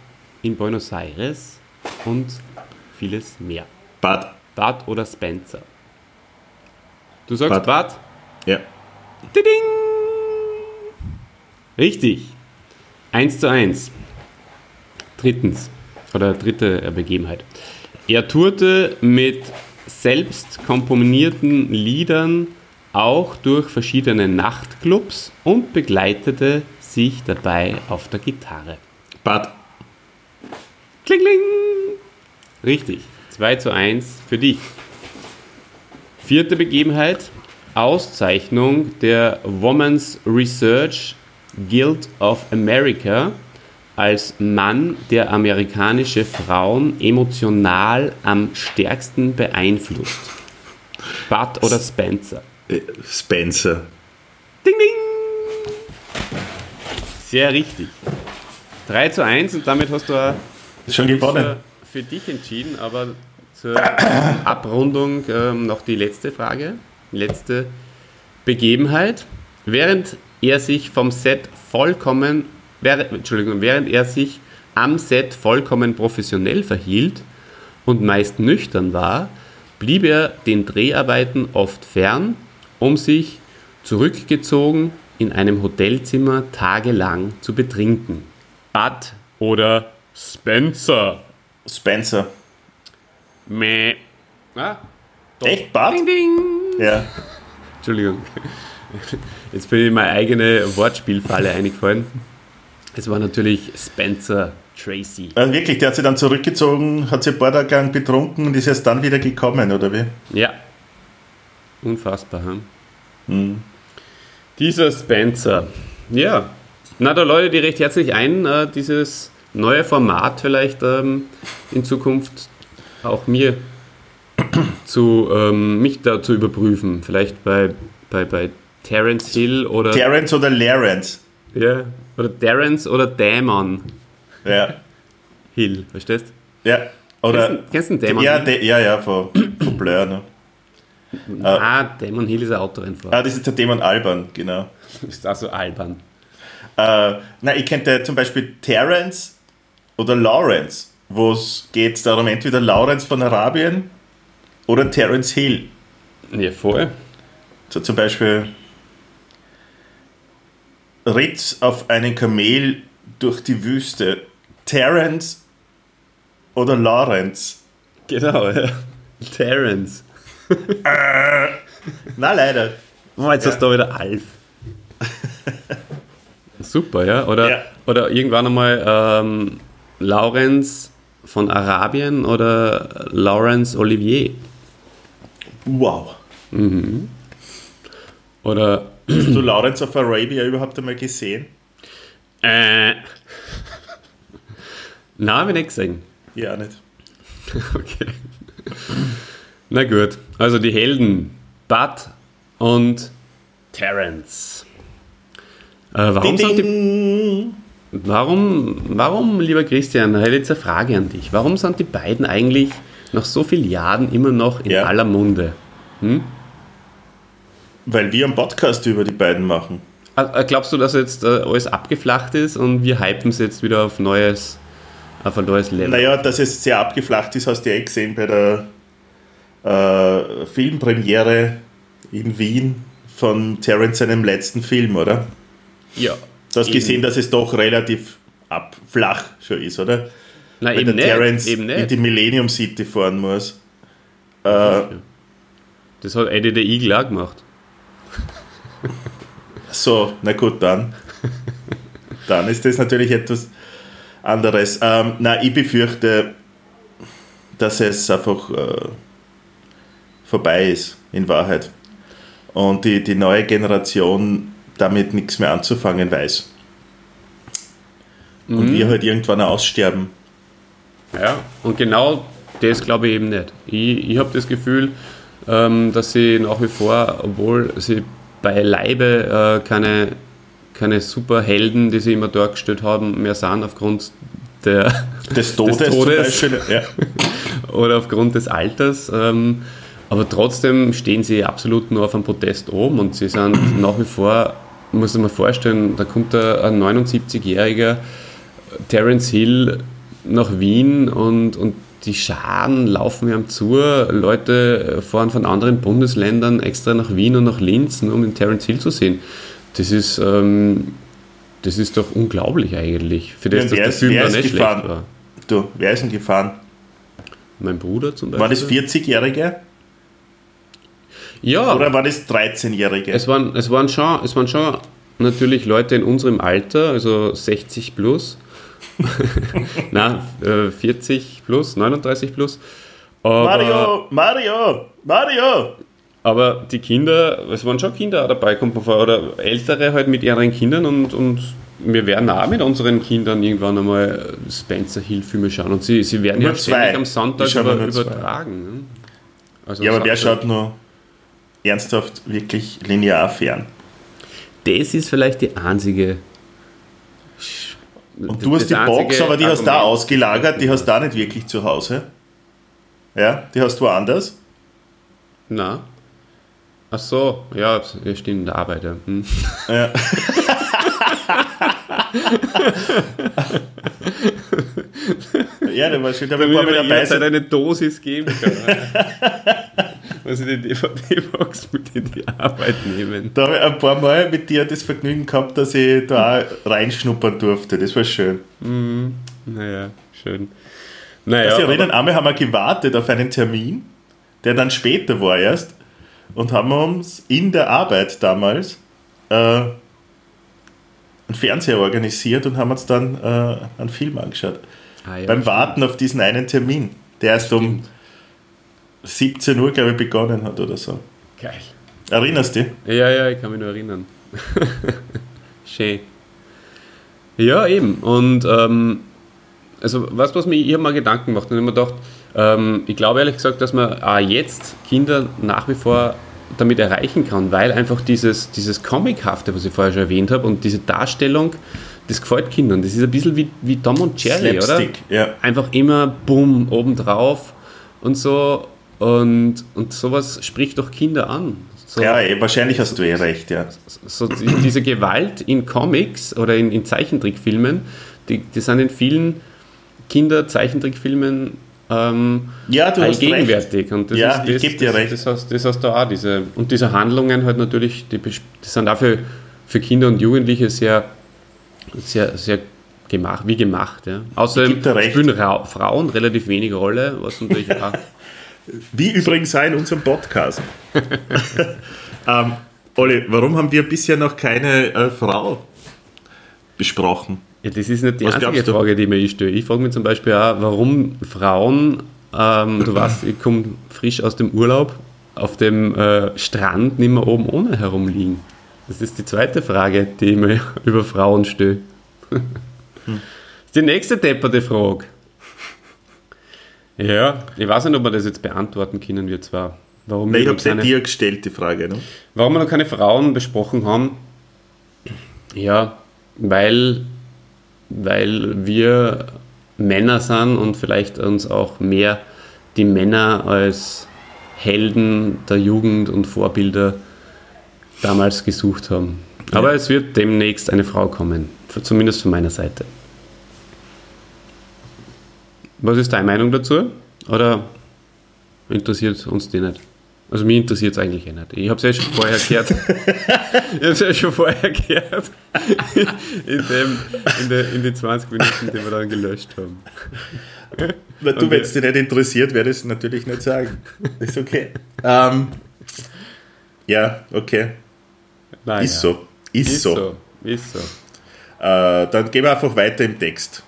in Buenos Aires und vieles mehr. Bad. Bad oder Spencer? Du sagst Bad? Bad? Ja. Ding! Richtig. 1 zu 1. Drittens, oder dritte Begebenheit. Er tourte mit selbst komponierten Liedern auch durch verschiedene Nachtclubs und begleitete sich dabei auf der Gitarre. Bad. Kling, kling. Richtig. 2 zu 1 für dich. Vierte Begebenheit. Auszeichnung der Women's Research Guild of America als Mann, der amerikanische Frauen emotional am stärksten beeinflusst. Bud oder Spencer? Äh, Spencer. Ding, ding! Sehr richtig. 3 zu 1 und damit hast du schon gewonnen. Für dich entschieden, aber zur Abrundung ähm, noch die letzte Frage, letzte Begebenheit. Während er sich vom Set vollkommen, während, Entschuldigung, während er sich am Set vollkommen professionell verhielt und meist nüchtern war, blieb er den Dreharbeiten oft fern um sich zurückgezogen in einem Hotelzimmer tagelang zu betrinken. Bud oder Spencer? Spencer. Meh. Ah, Echt Bud? Ding, ding. Ja. Entschuldigung. Jetzt bin ich in meine eigene Wortspielfalle eingefallen. Es war natürlich Spencer Tracy. Also wirklich, der hat sich dann zurückgezogen, hat sich ein paar Tage lang betrunken und ist erst dann wieder gekommen, oder wie? Ja, Unfassbar, hm? Mhm. Dieser Spencer. Ja. Na, da läutet die recht herzlich ein, äh, dieses neue Format vielleicht ähm, in Zukunft auch mir zu ähm, mich da zu überprüfen. Vielleicht bei, bei, bei Terence Hill oder. Terence oder Lawrence. Ja. Oder Terence oder Damon. Ja. Hill, verstehst du? Ja. Oder. Kennst du den Damon? Ja, de, ja, ja, von, von Blur, ne? Ah, Damon Hill ist ein Autorennfahrer. Ah, das ist der Damon Alban, genau. Ist also Alban. Äh, na, ich kenne zum Beispiel Terence oder Lawrence, wo es geht darum, entweder Lawrence von Arabien oder Terence Hill. Ja, voll. So zum Beispiel Ritz auf einen Kamel durch die Wüste. Terence oder Lawrence? Genau, ja. [laughs] Terence äh, na, leider. Oh, jetzt ja. hast du wieder Alf. Super, ja? Oder, ja. oder irgendwann einmal ähm, Lawrence von Arabien oder Lawrence Olivier. Wow. Mhm. Oder. Hast du Lawrence of Arabia überhaupt einmal gesehen? Äh. Nein, habe ich nicht gesehen. Ja, nicht. [laughs] okay. Na gut, also die Helden Bud und Terence. Äh, warum, sind die, warum, warum, lieber Christian, ich hätte jetzt eine Frage an dich. Warum sind die beiden eigentlich nach so vielen Jahren immer noch in ja. aller Munde? Hm? Weil wir einen Podcast über die beiden machen. Äh, glaubst du, dass jetzt äh, alles abgeflacht ist und wir hypen es jetzt wieder auf, neues, auf ein neues Level? Naja, dass es sehr abgeflacht ist, hast du ja eh gesehen bei der äh, Filmpremiere in Wien von Terence seinem letzten Film, oder? Ja. Du hast gesehen, dass es doch relativ abflach schon ist, oder? Nein, Wenn eben der Terence eben nicht. in die Millennium City fahren muss. Äh, das hat Eddie der Eagle auch gemacht. [laughs] so, na gut, dann. dann ist das natürlich etwas anderes. Ähm, na, ich befürchte, dass es einfach äh, vorbei ist, in Wahrheit. Und die, die neue Generation damit nichts mehr anzufangen weiß. Und mhm. wir halt irgendwann aussterben. Ja, und genau das glaube ich eben nicht. Ich, ich habe das Gefühl, ähm, dass sie nach wie vor, obwohl sie beileibe äh, keine keine Superhelden, die sie immer dargestellt haben, mehr sind aufgrund der, [laughs] des Todes, des Todes ja. [laughs] oder aufgrund des Alters. Ähm, aber trotzdem stehen sie absolut nur auf einem Protest oben und sie sind [clears throat] nach wie vor, muss man vorstellen, da kommt ein 79-jähriger Terence Hill nach Wien und, und die Scharen laufen mir am zu. Leute fahren von anderen Bundesländern extra nach Wien und nach Linz, nur um den Terence Hill zu sehen. Das ist, ähm, das ist doch unglaublich eigentlich. Für das, ja, dass der Film da nicht gefahren? schlecht war. Du, wer ist denn gefahren? Mein Bruder zum Beispiel. War das 40-Jährige? Ja. Oder war das 13-Jährige? Es waren, es, waren schon, es waren schon natürlich Leute in unserem Alter, also 60 plus. [laughs] 40 äh, plus, 39 plus. Aber, Mario, Mario, Mario! Aber die Kinder, es waren schon Kinder dabei, kommt man vor, oder Ältere halt mit ihren Kindern und, und wir werden auch mit unseren Kindern irgendwann einmal Spencer Hill Filme schauen und sie, sie werden nur ja ständig am Sonntag über, übertragen. Ne? Also ja, aber wer schaut nur ernsthaft wirklich linear fern? Das ist vielleicht die einzige. Und du hast die Box, aber die Argument. hast da ausgelagert, die hast da nicht wirklich zu Hause. Ja, die hast du woanders. Na. Ach so, ja, stimmt, in der Arbeit. Hm. ja. [laughs] [laughs] ja, der war schön, da wir dabei Zeit eine Dosis geben kann. muss ich die DVD-Box mit in die Arbeit nehmen. Da habe ich ein paar Mal mit dir das Vergnügen gehabt, dass ich da reinschnuppern durfte. Das war schön. Mm, naja, schön. Naja, Sie erinnern, einmal haben wir gewartet auf einen Termin, der dann später war erst und haben uns in der Arbeit damals äh, einen Fernseher organisiert und haben uns dann äh, einen Film angeschaut. Ah, ja, Beim Warten auf diesen einen Termin, der erst Stimmt. um 17 Uhr, glaube ich, begonnen hat oder so. Geil. Erinnerst du dich? Ja, ja, ich kann mich nur erinnern. [laughs] Schön. Ja, eben. Und ähm, also, was, was mir, ich mal Gedanken gemacht und ich habe mir gedacht, ähm, ich glaube ehrlich gesagt, dass man auch jetzt Kinder nach wie vor damit erreichen kann, weil einfach dieses, dieses Comichafte, was ich vorher schon erwähnt habe, und diese Darstellung, das gefällt Kindern. Das ist ein bisschen wie, wie Tom und Jerry, Slapstick, oder? Ja. Einfach immer bumm, obendrauf und so. Und, und sowas spricht doch Kinder an. So, ja, eh, wahrscheinlich hast du eh recht, ja. So, diese Gewalt in Comics oder in, in Zeichentrickfilmen, die, die sind in vielen Kinder-Zeichentrickfilmen ähm, ja, du hast allgegenwärtig. Recht. Und das ja, ist, das, ich gebe dir recht. Das, das, hast, das hast du auch. Diese, und diese Handlungen halt natürlich, die, die sind dafür für Kinder und Jugendliche sehr, sehr, sehr gemacht, wie gemacht. Ja. Außerdem spielen Frauen relativ wenig Rolle, was natürlich [laughs] auch wie übrigens auch in unserem Podcast. [laughs] ähm, Olli, warum haben wir bisher noch keine äh, Frau besprochen? Ja, das ist nicht die Was einzige Frage, die mir stelle. Ich frage mich zum Beispiel auch, warum Frauen, ähm, du weißt, ich komme frisch aus dem Urlaub, auf dem äh, Strand nicht mehr oben ohne herumliegen. Das ist die zweite Frage, die ich mir [laughs] über Frauen stelle. hm. Das ist die nächste depperte Frage. Ja, ich weiß nicht, ob wir das jetzt beantworten können, wir zwar. Warum Nein, ich habe es keine, dir gestellt, die Frage. Ne? Warum wir noch keine Frauen besprochen haben? Ja, weil, weil wir Männer sind und vielleicht uns auch mehr die Männer als Helden der Jugend und Vorbilder damals gesucht haben. Aber ja. es wird demnächst eine Frau kommen, zumindest von meiner Seite. Was ist deine Meinung dazu? Oder interessiert uns die nicht? Also mich interessiert es eigentlich eh nicht. Ich habe es ja schon vorher gehört. [laughs] ich habe es ja schon vorher gehört. [laughs] in, dem, in, der, in den 20 Minuten, die wir dann gelöscht haben. Weil du, wenn es dich nicht interessiert, werde ich es natürlich nicht sagen. Ist okay. Ähm, ja, okay. Naja. Ist so. Ist, ist so. so. Ist so. Äh, dann gehen wir einfach weiter im Text.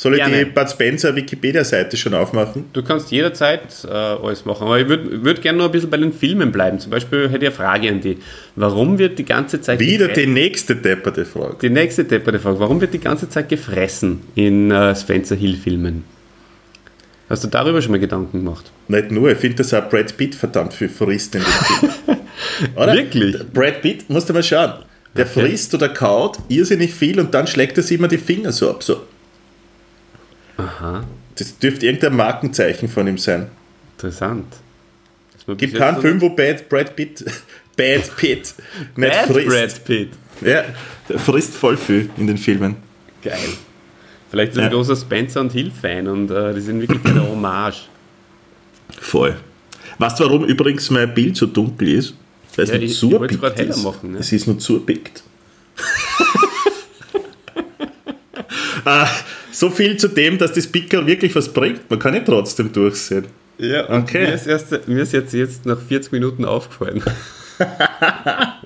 Soll ich Gerne. die Bud Spencer Wikipedia-Seite schon aufmachen? Du kannst jederzeit äh, alles machen, aber ich würde würd gerne noch ein bisschen bei den Filmen bleiben. Zum Beispiel hätte ich eine Frage an dich. Warum wird die ganze Zeit. Wieder die nächste depperte Frage. Die nächste depperte Frage. Warum wird die ganze Zeit gefressen in äh, Spencer Hill-Filmen? Hast du darüber schon mal Gedanken gemacht? Nicht nur, ich finde, dass auch Brad Pitt verdammt viel frisst in dem Film. [laughs] Oder? Wirklich? Brad Pitt, musst du mal schauen. Der okay. frisst oder kaut irrsinnig viel und dann schlägt er sich immer die Finger so ab. So. Aha. Das dürfte irgendein Markenzeichen von ihm sein. Interessant. Gibt keinen Film, wo Bad [laughs] Brad Pitt, Bad Pitt nicht Bad frisst. Brad Pitt. Ja, der frisst voll viel in den Filmen. Geil. Vielleicht ist ja. ein großer Spencer und Hill-Fan und äh, die sind wirklich eine [clears throat] Hommage. Voll. Weißt du, warum übrigens mein Bild so dunkel ist? Weil es ja, ich, ich wollte es gerade heller machen. Ne? Es ist nur zupickt. [laughs] ah, so viel zu dem, dass das Pickel wirklich was bringt. Man kann ja trotzdem durchsehen. Ja, okay. Mir ist, erst, mir ist jetzt, jetzt nach 40 Minuten aufgefallen. [laughs]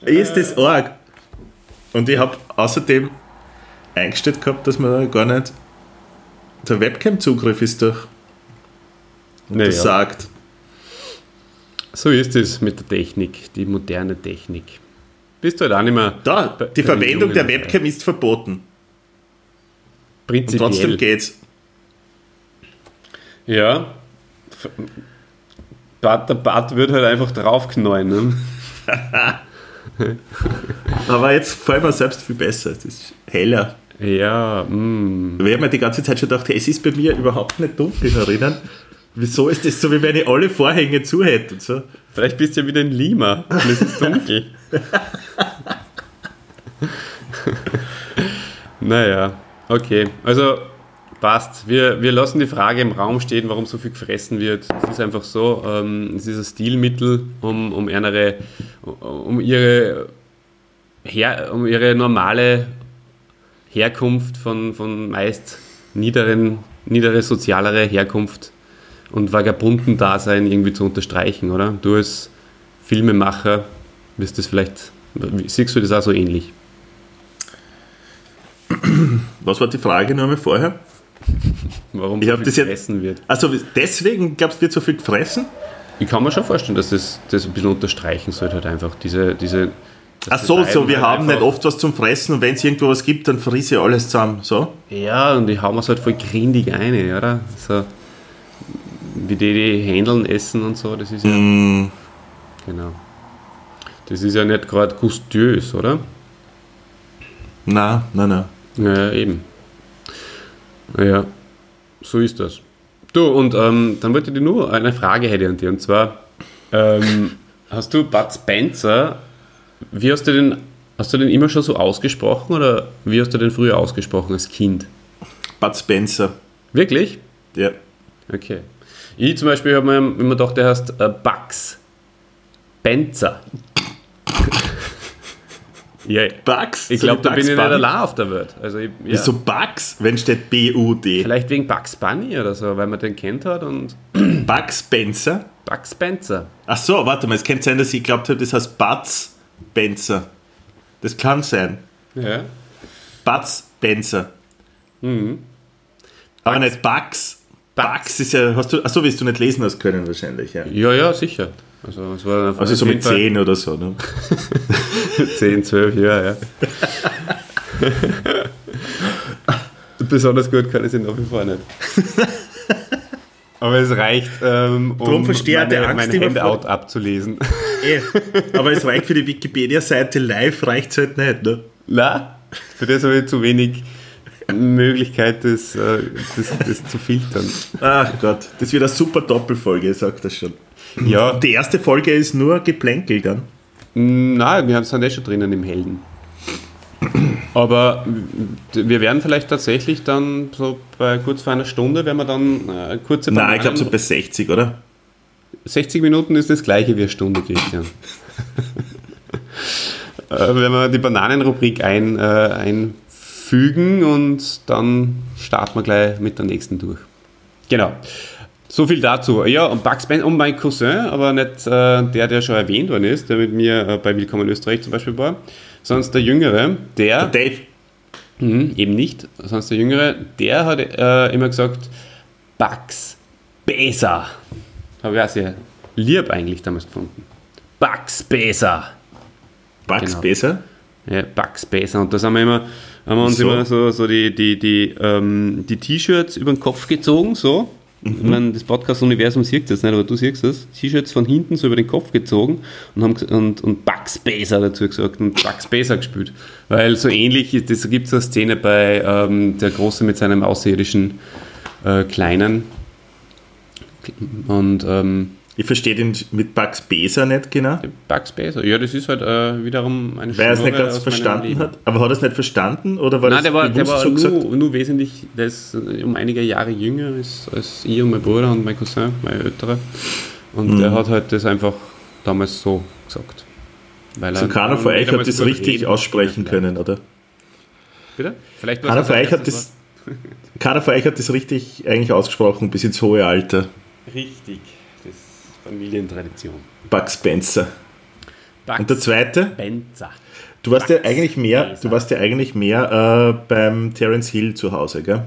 ist das arg. Und ich habe außerdem eingestellt gehabt, dass man gar nicht. Der Webcam-Zugriff ist doch. Und naja. das sagt. So ist es mit der Technik, die moderne Technik. Bist du halt auch nicht mehr. Da, die Verwendung der Webcam ist verboten. Prinzipiell. Und trotzdem geht's. Ja. Bart, der Bart wird halt einfach draufknallen. Ne? [laughs] Aber jetzt gefällt mir selbst viel besser. Es ist heller. Ja, mm. Wir haben ja die ganze Zeit schon gedacht, es ist bei mir überhaupt nicht dunkel herinnen. Wieso ist das so, wie wenn ich alle Vorhänge zu hätte? So? Vielleicht bist du ja wieder in Lima und es ist dunkel. [laughs] naja, okay. Also passt. Wir, wir lassen die Frage im Raum stehen, warum so viel gefressen wird. Es ist einfach so, ähm, es ist ein Stilmittel, um, um, ihre, um, ihre, her, um ihre normale Herkunft von, von meist niederen, niedere sozialere Herkunft und Vagabunden-Dasein irgendwie zu unterstreichen, oder? Du als Filmemacher wirst das vielleicht, siehst du das auch so ähnlich? [clears throat] Was war die Frage nochmal vorher? Warum ich so viel gefressen wird. Also deswegen, glaubst du, wird so viel gefressen? Ich kann mir schon vorstellen, dass das, das ein bisschen unterstreichen sollte, halt einfach diese. diese Ach so, so, wir halt haben nicht oft was zum Fressen und wenn es irgendwo was gibt, dann friss ich alles zusammen, so? Ja, und die hauen es halt voll grindig ein, oder? So, wie die, die Händeln essen und so, das ist ja. Mm. Genau. Das ist ja nicht gerade gustiös, oder? Nein, nein, nein. Ja, eben. Ja, so ist das. Du, und ähm, dann wollte ich dir nur eine Frage hätte an dir, und zwar, ähm, hast du Bud Spencer, wie hast du den, hast du den immer schon so ausgesprochen oder wie hast du den früher ausgesprochen als Kind? Bud Spencer. Wirklich? Ja. Okay. Ich zum Beispiel habe mir immer gedacht, der heißt äh, Bugs Spencer. Ja, Bugs? Ich glaube, da bin ich nicht allein auf der Welt. Also ich, ja. Wieso Bugs, wenn steht B-U-D? Vielleicht wegen Bugs Bunny oder so, weil man den kennt hat und. [clears throat] Bugs Spencer? Bugs Spencer. Ach so, warte mal, es könnte sein, dass ich glaubt habe, das heißt Buds Spencer. Das kann sein. Ja. Buds Spencer. Mhm. Aber nicht Bugs. Bugs ist ja, hast du, achso, wirst du nicht lesen hast können wahrscheinlich, ja. Ja, ja, sicher. Also, es war also so mit 10 oder so, ne? 10, 12 Jahre, ja. [laughs] Besonders gut kann ich sie nach wie vor nicht. Aber es reicht, ähm, um meine, mein Handout abzulesen. Eh, aber es reicht für die Wikipedia-Seite live, reicht es halt nicht, ne? Na, für das habe ich zu wenig Möglichkeit, das, äh, das, das zu filtern. Ach Gott, das wird eine super Doppelfolge, sagt das schon. [laughs] Ja. Die erste Folge ist nur Geplänkel dann. Nein, wir sind eh schon drinnen im Helden. Aber wir werden vielleicht tatsächlich dann so bei kurz vor einer Stunde, wenn wir dann äh, kurze Bananen Nein, ich glaube so bei 60, oder? 60 Minuten ist das gleiche wie eine Stunde, Christian. [laughs] äh, wenn wir die Bananenrubrik ein, äh, einfügen und dann starten wir gleich mit der nächsten durch. Genau. So viel dazu. Ja, und Bugs Bunny und mein Cousin, aber nicht äh, der, der schon erwähnt worden ist, der mit mir äh, bei Willkommen Österreich zum Beispiel war, sonst der Jüngere, der. Der Dave. Mh, eben nicht, sonst der Jüngere, der hat äh, immer gesagt, Bugs besser. Habe ich auch sehr lieb eigentlich damals gefunden. Bugs besser. Bugs genau. besser? Ja, Bugs besser. Und das haben wir immer, haben wir uns so. immer so, so die, die, die, ähm, die T-Shirts über den Kopf gezogen, so Mhm. Ich meine, das Podcast-Universum sieht das nicht, aber du siehst das. T-Shirts von hinten so über den Kopf gezogen und haben und, und Bugs Baser dazu gesagt und Bugs Baser gespielt. Weil so ähnlich, ist, das gibt es eine Szene bei ähm, der Große mit seinem außerirdischen äh, Kleinen. Und ähm, ich verstehe den mit Bugs Beser nicht genau. Bugs Beser, ja, das ist halt äh, wiederum eine Weil er es nicht ganz verstanden hat. Aber hat er es nicht verstanden oder war Nein, das der war, der war so nur, nur, wesentlich, der ist um einige Jahre jünger als, als ich und mein Bruder und mein Cousin, mein älterer. Und mhm. der hat halt das einfach damals so gesagt. Weil so keiner von euch hat das richtig aussprechen können, oder? Bitte? Vielleicht keiner von euch hat das, keiner von euch hat das richtig eigentlich ausgesprochen, bis ins hohe Alter. Richtig. Familientradition. Bugs Spencer. Bugs Und der zweite? Spencer. Du warst Bugs ja eigentlich mehr, du warst ja eigentlich mehr äh, beim Terence Hill zu Hause, gell?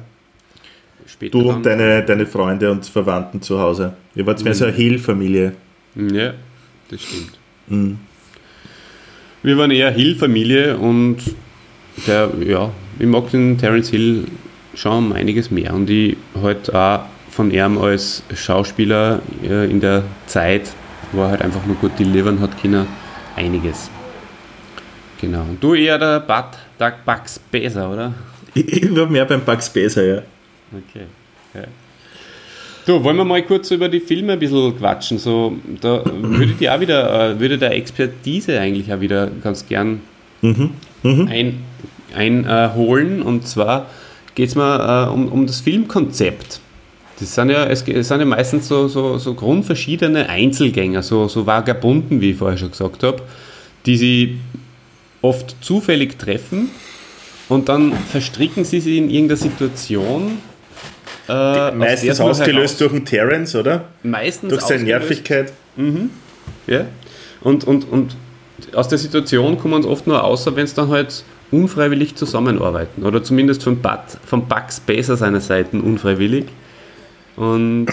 Später du und deine, deine Freunde und Verwandten zu Hause. Ihr wart mehr mhm. so eine Hill-Familie. Ja, das stimmt. Mhm. Wir waren eher Hill-Familie und der, ja, ich mag den Terence Hill schon um einiges mehr und ich halt auch von ihm als Schauspieler äh, in der Zeit, wo er halt einfach nur gut delivern hat können, einiges. Genau. Und du eher der Bud, der Bugs Beser, oder? Ich war mehr beim Bugs Beser, ja. Okay. Ja. So, wollen wir mal kurz über die Filme ein bisschen quatschen. So, da würde ich auch wieder, äh, würde der Expertise eigentlich auch wieder ganz gern mhm. Mhm. einholen. Ein, äh, und zwar geht es mir äh, um, um das Filmkonzept. Das sind ja, es, sind ja meistens so, so, so grundverschiedene Einzelgänger, so, so Vagabunden, wie ich vorher schon gesagt habe, die sie oft zufällig treffen und dann verstricken sie sich in irgendeiner Situation. Äh, meistens ausgelöst durch einen Terrence, oder? Meistens durch seine Nervigkeit. Mhm. Ja. Und, und, und aus der Situation kommen sie oft nur außer, wenn es dann halt unfreiwillig zusammenarbeiten. Oder zumindest von, Bud, von Bugs Baser seiner Seiten unfreiwillig. Und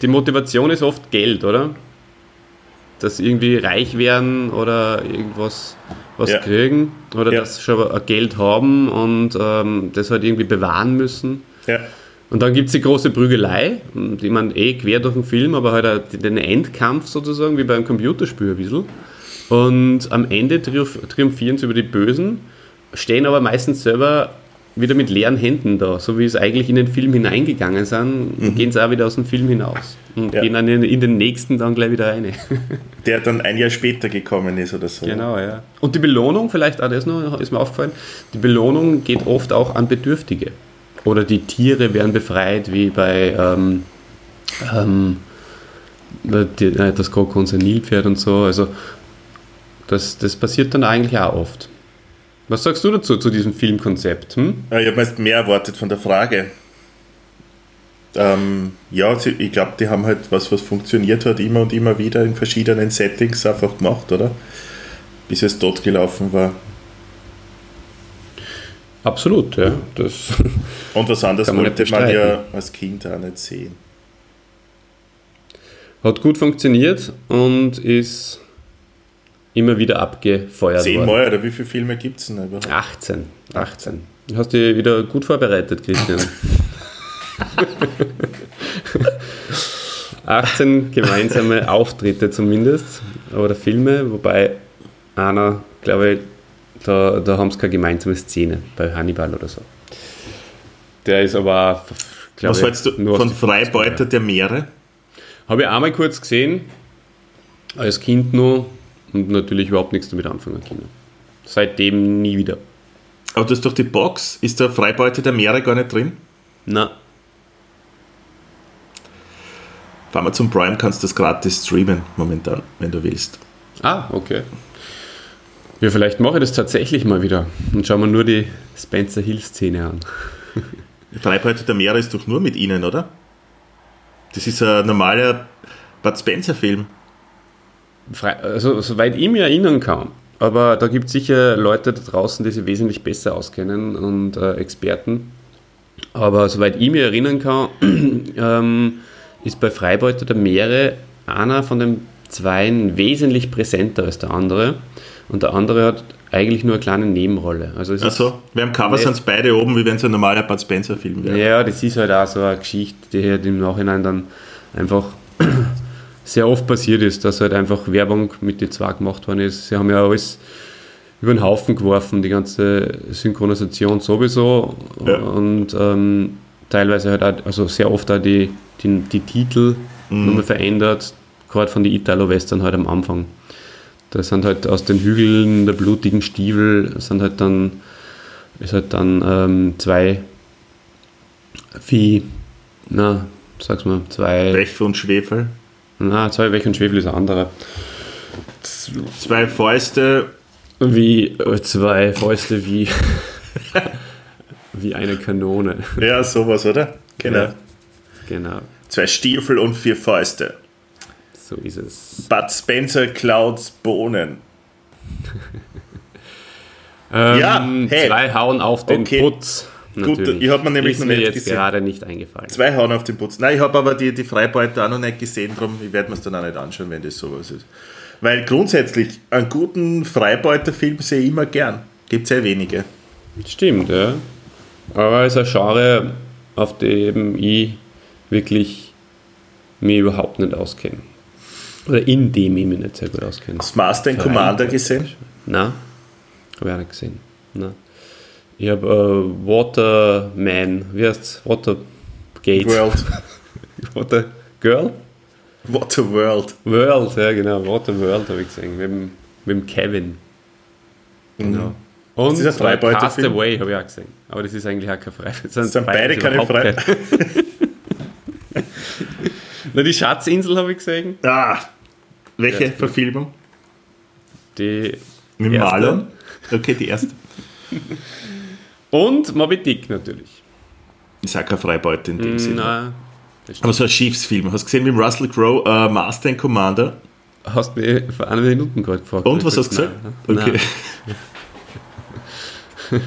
die Motivation ist oft Geld, oder? Dass irgendwie reich werden oder irgendwas was ja. kriegen oder ja. dass sie schon Geld haben und ähm, das halt irgendwie bewahren müssen. Ja. Und dann gibt es die große Prügelei, die man eh quer durch den Film, aber halt den Endkampf sozusagen, wie beim Computerspiel ein bisschen. Und am Ende triumphieren sie über die Bösen, stehen aber meistens selber wieder mit leeren Händen da, so wie es eigentlich in den Film hineingegangen sind, mhm. gehen sie auch wieder aus dem Film hinaus und ja. gehen dann in, in, den nächsten dann gleich wieder rein. [laughs] Der dann ein Jahr später gekommen ist oder so. Genau, ja. Und die Belohnung, vielleicht auch das noch, ist mir aufgefallen, die Belohnung geht oft auch an Bedürftige. Oder die Tiere werden befreit, wie bei ähm, ähm, das Kroko und sein Nilpferd und so. Also das, das passiert dann eigentlich auch oft. Was sagst du dazu, zu diesem Filmkonzept? Hm? Ich habe meist mehr erwartet von der Frage. Ähm, ja, ich glaube, die haben halt was, was funktioniert hat, immer und immer wieder in verschiedenen Settings einfach gemacht, oder? Bis es dort gelaufen war. Absolut, ja. Das [laughs] und was anderes man wollte man ja als Kind auch nicht sehen. Hat gut funktioniert und ist immer wieder abgefeuert Zehnmal worden. oder wie viele Filme gibt es denn überhaupt? 18. 18. Du hast dich wieder gut vorbereitet, Christian. [laughs] 18 gemeinsame Auftritte zumindest, oder Filme, wobei einer, glaube ich, da, da haben sie keine gemeinsame Szene bei Hannibal oder so. Der ist aber, glaube Was hältst du von Freibeuter der Meere? Habe ich einmal kurz gesehen, als Kind nur, und natürlich überhaupt nichts damit anfangen können. Seitdem nie wieder. Aber das ist doch die Box. Ist der Freibeute der Meere gar nicht drin? Na. Fahr mal zum Prime, kannst du das gratis streamen momentan, wenn du willst. Ah, okay. Ja, vielleicht mache ich das tatsächlich mal wieder und schauen wir nur die Spencer Hill-Szene an. [laughs] Freibeute der Meere ist doch nur mit ihnen, oder? Das ist ein normaler Bud Spencer-Film also soweit ich mich erinnern kann, aber da gibt es sicher Leute da draußen, die sich wesentlich besser auskennen und äh, Experten. Aber soweit ich mich erinnern kann, [clears throat] ähm, ist bei Freibeuter der Meere einer von den Zweien wesentlich präsenter als der andere. Und der andere hat eigentlich nur eine kleine Nebenrolle. Also es Achso, wir haben Cover sind beide oben, wie wenn es ein normaler Bud Spencer-Film wäre. Ja, das ist halt auch so eine Geschichte, die halt im Nachhinein dann einfach sehr oft passiert ist, dass halt einfach Werbung mit die zwei gemacht worden ist. Sie haben ja alles über den Haufen geworfen, die ganze Synchronisation sowieso Ja. und ähm, teilweise halt auch, also sehr oft auch die, die, die Titel Mhm. nochmal verändert, gerade von den Italo-Western halt am Anfang. Da sind halt aus den Hügeln der blutigen Stiefel sind halt dann ist halt dann ähm, zwei wie na sag's mal zwei Pech und Schwefel. Na zwei Weg und Schwefel ist ein anderer Zwei Fäuste. wie äh, zwei Fäuste wie [laughs] wie eine Kanone Ja, sowas, oder? Genau. Ja. genau Zwei Stiefel und vier Fäuste. so ist es Bud Spencer Clouds Bohnen. [laughs] ähm, Ja, hey. zwei hauen auf den Okay. Putz Gut, Natürlich. ich hab mir nämlich ist noch mir nicht jetzt gesehen. gerade nicht eingefallen Zwei hauen auf den Putz. Nein, ich habe aber die, die Freibeuter auch noch nicht gesehen, darum ich werde mir es dann auch nicht anschauen, wenn das sowas ist. Weil grundsätzlich einen guten Freibeuterfilm sehe ich immer gern. Gibt es sehr wenige. Stimmt, ja. Aber es ist ein Genre, auf dem ich wirklich mich überhaupt nicht auskenne. Oder in dem ich mich nicht sehr gut auskenne. Hast du Master and Commander gesehen? Nein, habe ich auch nicht gesehen. Nein. Ich habe äh, Waterman, wie heißt Watergate? World. [laughs] Water Girl? A World. World, ja genau, Waterworld habe ich gesehen, mit dem, mit Kevin. Genau. Und ist ein Freibeuterfilm? Castaway habe ich auch gesehen. Aber das ist eigentlich auch kein Freibeuter. Das sind beide keine überhaupt Frei. kein- [laughs] Na, die Schatzinsel habe ich gesehen. Ah, welche Ja. Verfilmung? Die Mit erste. Marlon? Okay, die erste. [laughs] Und Moby Dick natürlich. Ist auch kein Freibeuter in dem Sinne. Nein, Aber so ein Schiffsfilm. Hast du gesehen mit dem Russell Crowe, äh, Master and Commander? hast du mich vor einer Minute gerade gefragt. Und was hast du gesagt? Nein. Okay. Nein. [laughs]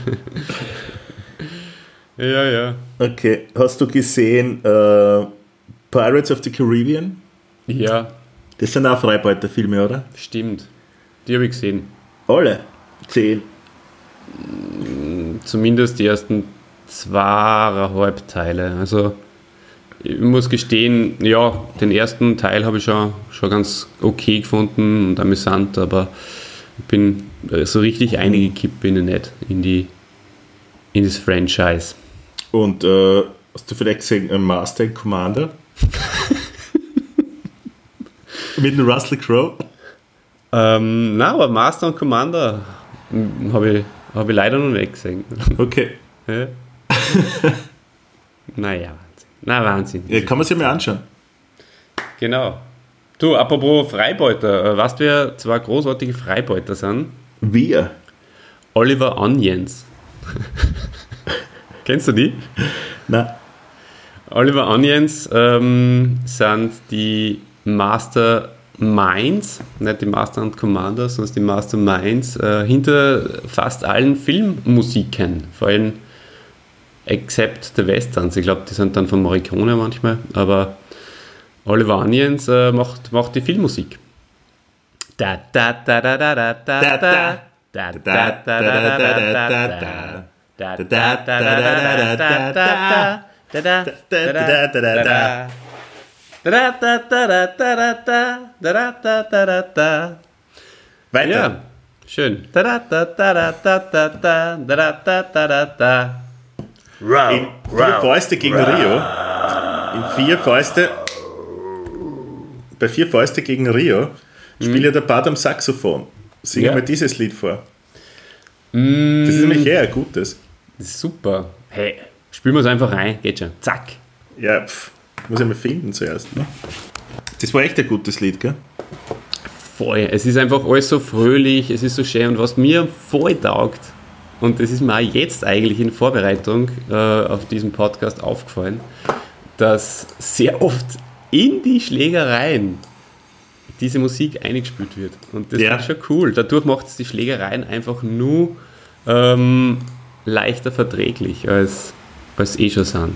Ja, ja. Okay. Hast du gesehen äh, Pirates of the Caribbean? Ja, Das sind auch Freibeuterfilme, oder? stimmt. Die habe ich gesehen. Alle. Zehn. Zumindest die ersten zweieinhalb Teile. Also ich muss gestehen, ja, den ersten Teil habe ich schon, schon ganz okay gefunden und amüsant, aber ich bin so richtig eingekippt bin ich nicht in die in das Franchise. Und äh, hast du vielleicht gesehen äh, Master and Commander? [laughs] mit dem Russell Crowe? Ähm, na, aber Master und Commander habe ich, hab ich leider noch nicht gesehen. Okay. Ja. [laughs] naja, Wahnsinn. Na, Wahnsinn. Ja, kann man sich mal anschauen. Genau. Du, apropos Freibeuter, äh, weißt du, wer zwei großartige Freibeuter sind? Wir. Oliver Onions. [laughs] Kennst du die? Na, Oliver Onions ähm, sind die Masterminds, nicht die Master und Commander, sondern die Masterminds äh, hinter fast allen Filmmusiken, vor allem except the Westerns. Ich glaube, die sind dann von Morricone manchmal, aber Oliver Onions äh, macht, macht die Filmmusik. Da da da da da da da da da da da da da da da da da da weiter. Ja, schön. In vier Fäuste gegen Rio. In vier Fäuste. Bei vier Fäuste gegen Rio spielt ja der Bart am Saxophon. Sing ja. mal dieses Lied vor. Das ist nämlich eher ein gutes. Super. Hey, spielen wir es einfach rein. Geht schon. Zack. Ja, pff muss ich mal finden zuerst. Ne? Das war echt ein gutes Lied, gell? Voll. Es ist einfach alles so fröhlich, es ist so schön. Und was mir voll taugt, und das ist mir auch jetzt eigentlich in Vorbereitung äh, auf diesen Podcast aufgefallen, dass sehr oft in die Schlägereien diese Musik eingespielt wird. Und das Ja. ist schon cool. Dadurch macht es die Schlägereien einfach nur ähm, leichter verträglich, als, als eh schon sind.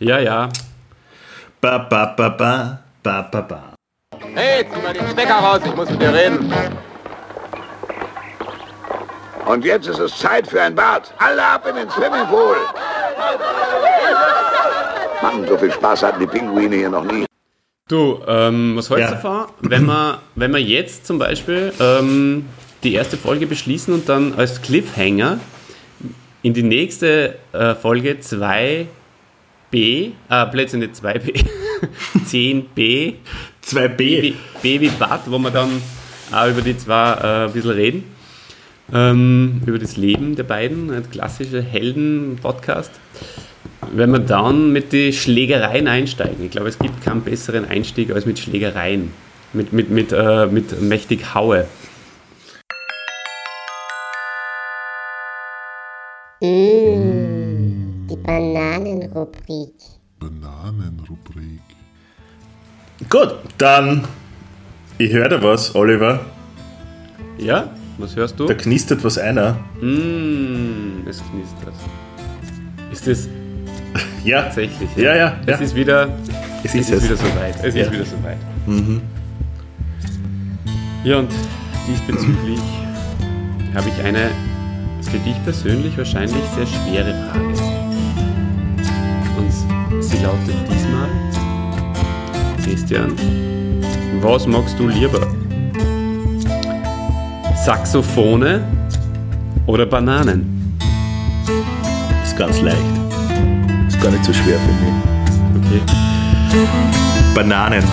Ja, ja. Ba, ba, ba, ba, ba, ba, ba. Hey, zieh mal den Stecker raus, ich muss mit dir reden. Und jetzt ist es Zeit für ein Bad. Alle ab in den Swimmingpool. Mann, so viel Spaß hatten die Pinguine hier noch nie. Du, ähm, was hältst Ja. du davon, wenn wir, wenn wir jetzt zum Beispiel ähm, die erste Folge beschließen und dann als Cliffhanger in die nächste äh, Folge 2b, äh, plötzlich nicht 2b, 10b, 2b. Baby, Baby Bad, wo wir dann auch über die zwei äh, ein bisschen reden. Ähm, über das Leben der beiden, ein klassischer Helden-Podcast. Wenn wir dann mit den Schlägereien einsteigen, ich glaube, es gibt keinen besseren Einstieg als mit Schlägereien. Mit, mit, mit, äh, mit mächtig Haue. Mmh, die Bananenrubrik. Bananenrubrik. Gut, dann. Ich höre da was, Oliver. Ja? Was hörst du? Da knistert was einer. Mmh, es knistert. Ist das Ja, tatsächlich? Ja, ja, Es ja. ist wieder, es es ist ist es. wieder soweit. Es Ja. ist wieder soweit. Ja, und diesbezüglich habe ich eine für dich persönlich wahrscheinlich sehr schwere Frage. Sie lautet diesmal, Christian, was magst du lieber? Saxophone oder Bananen? Ist ganz leicht. Ist gar nicht so schwer für mich. Okay. Bananen.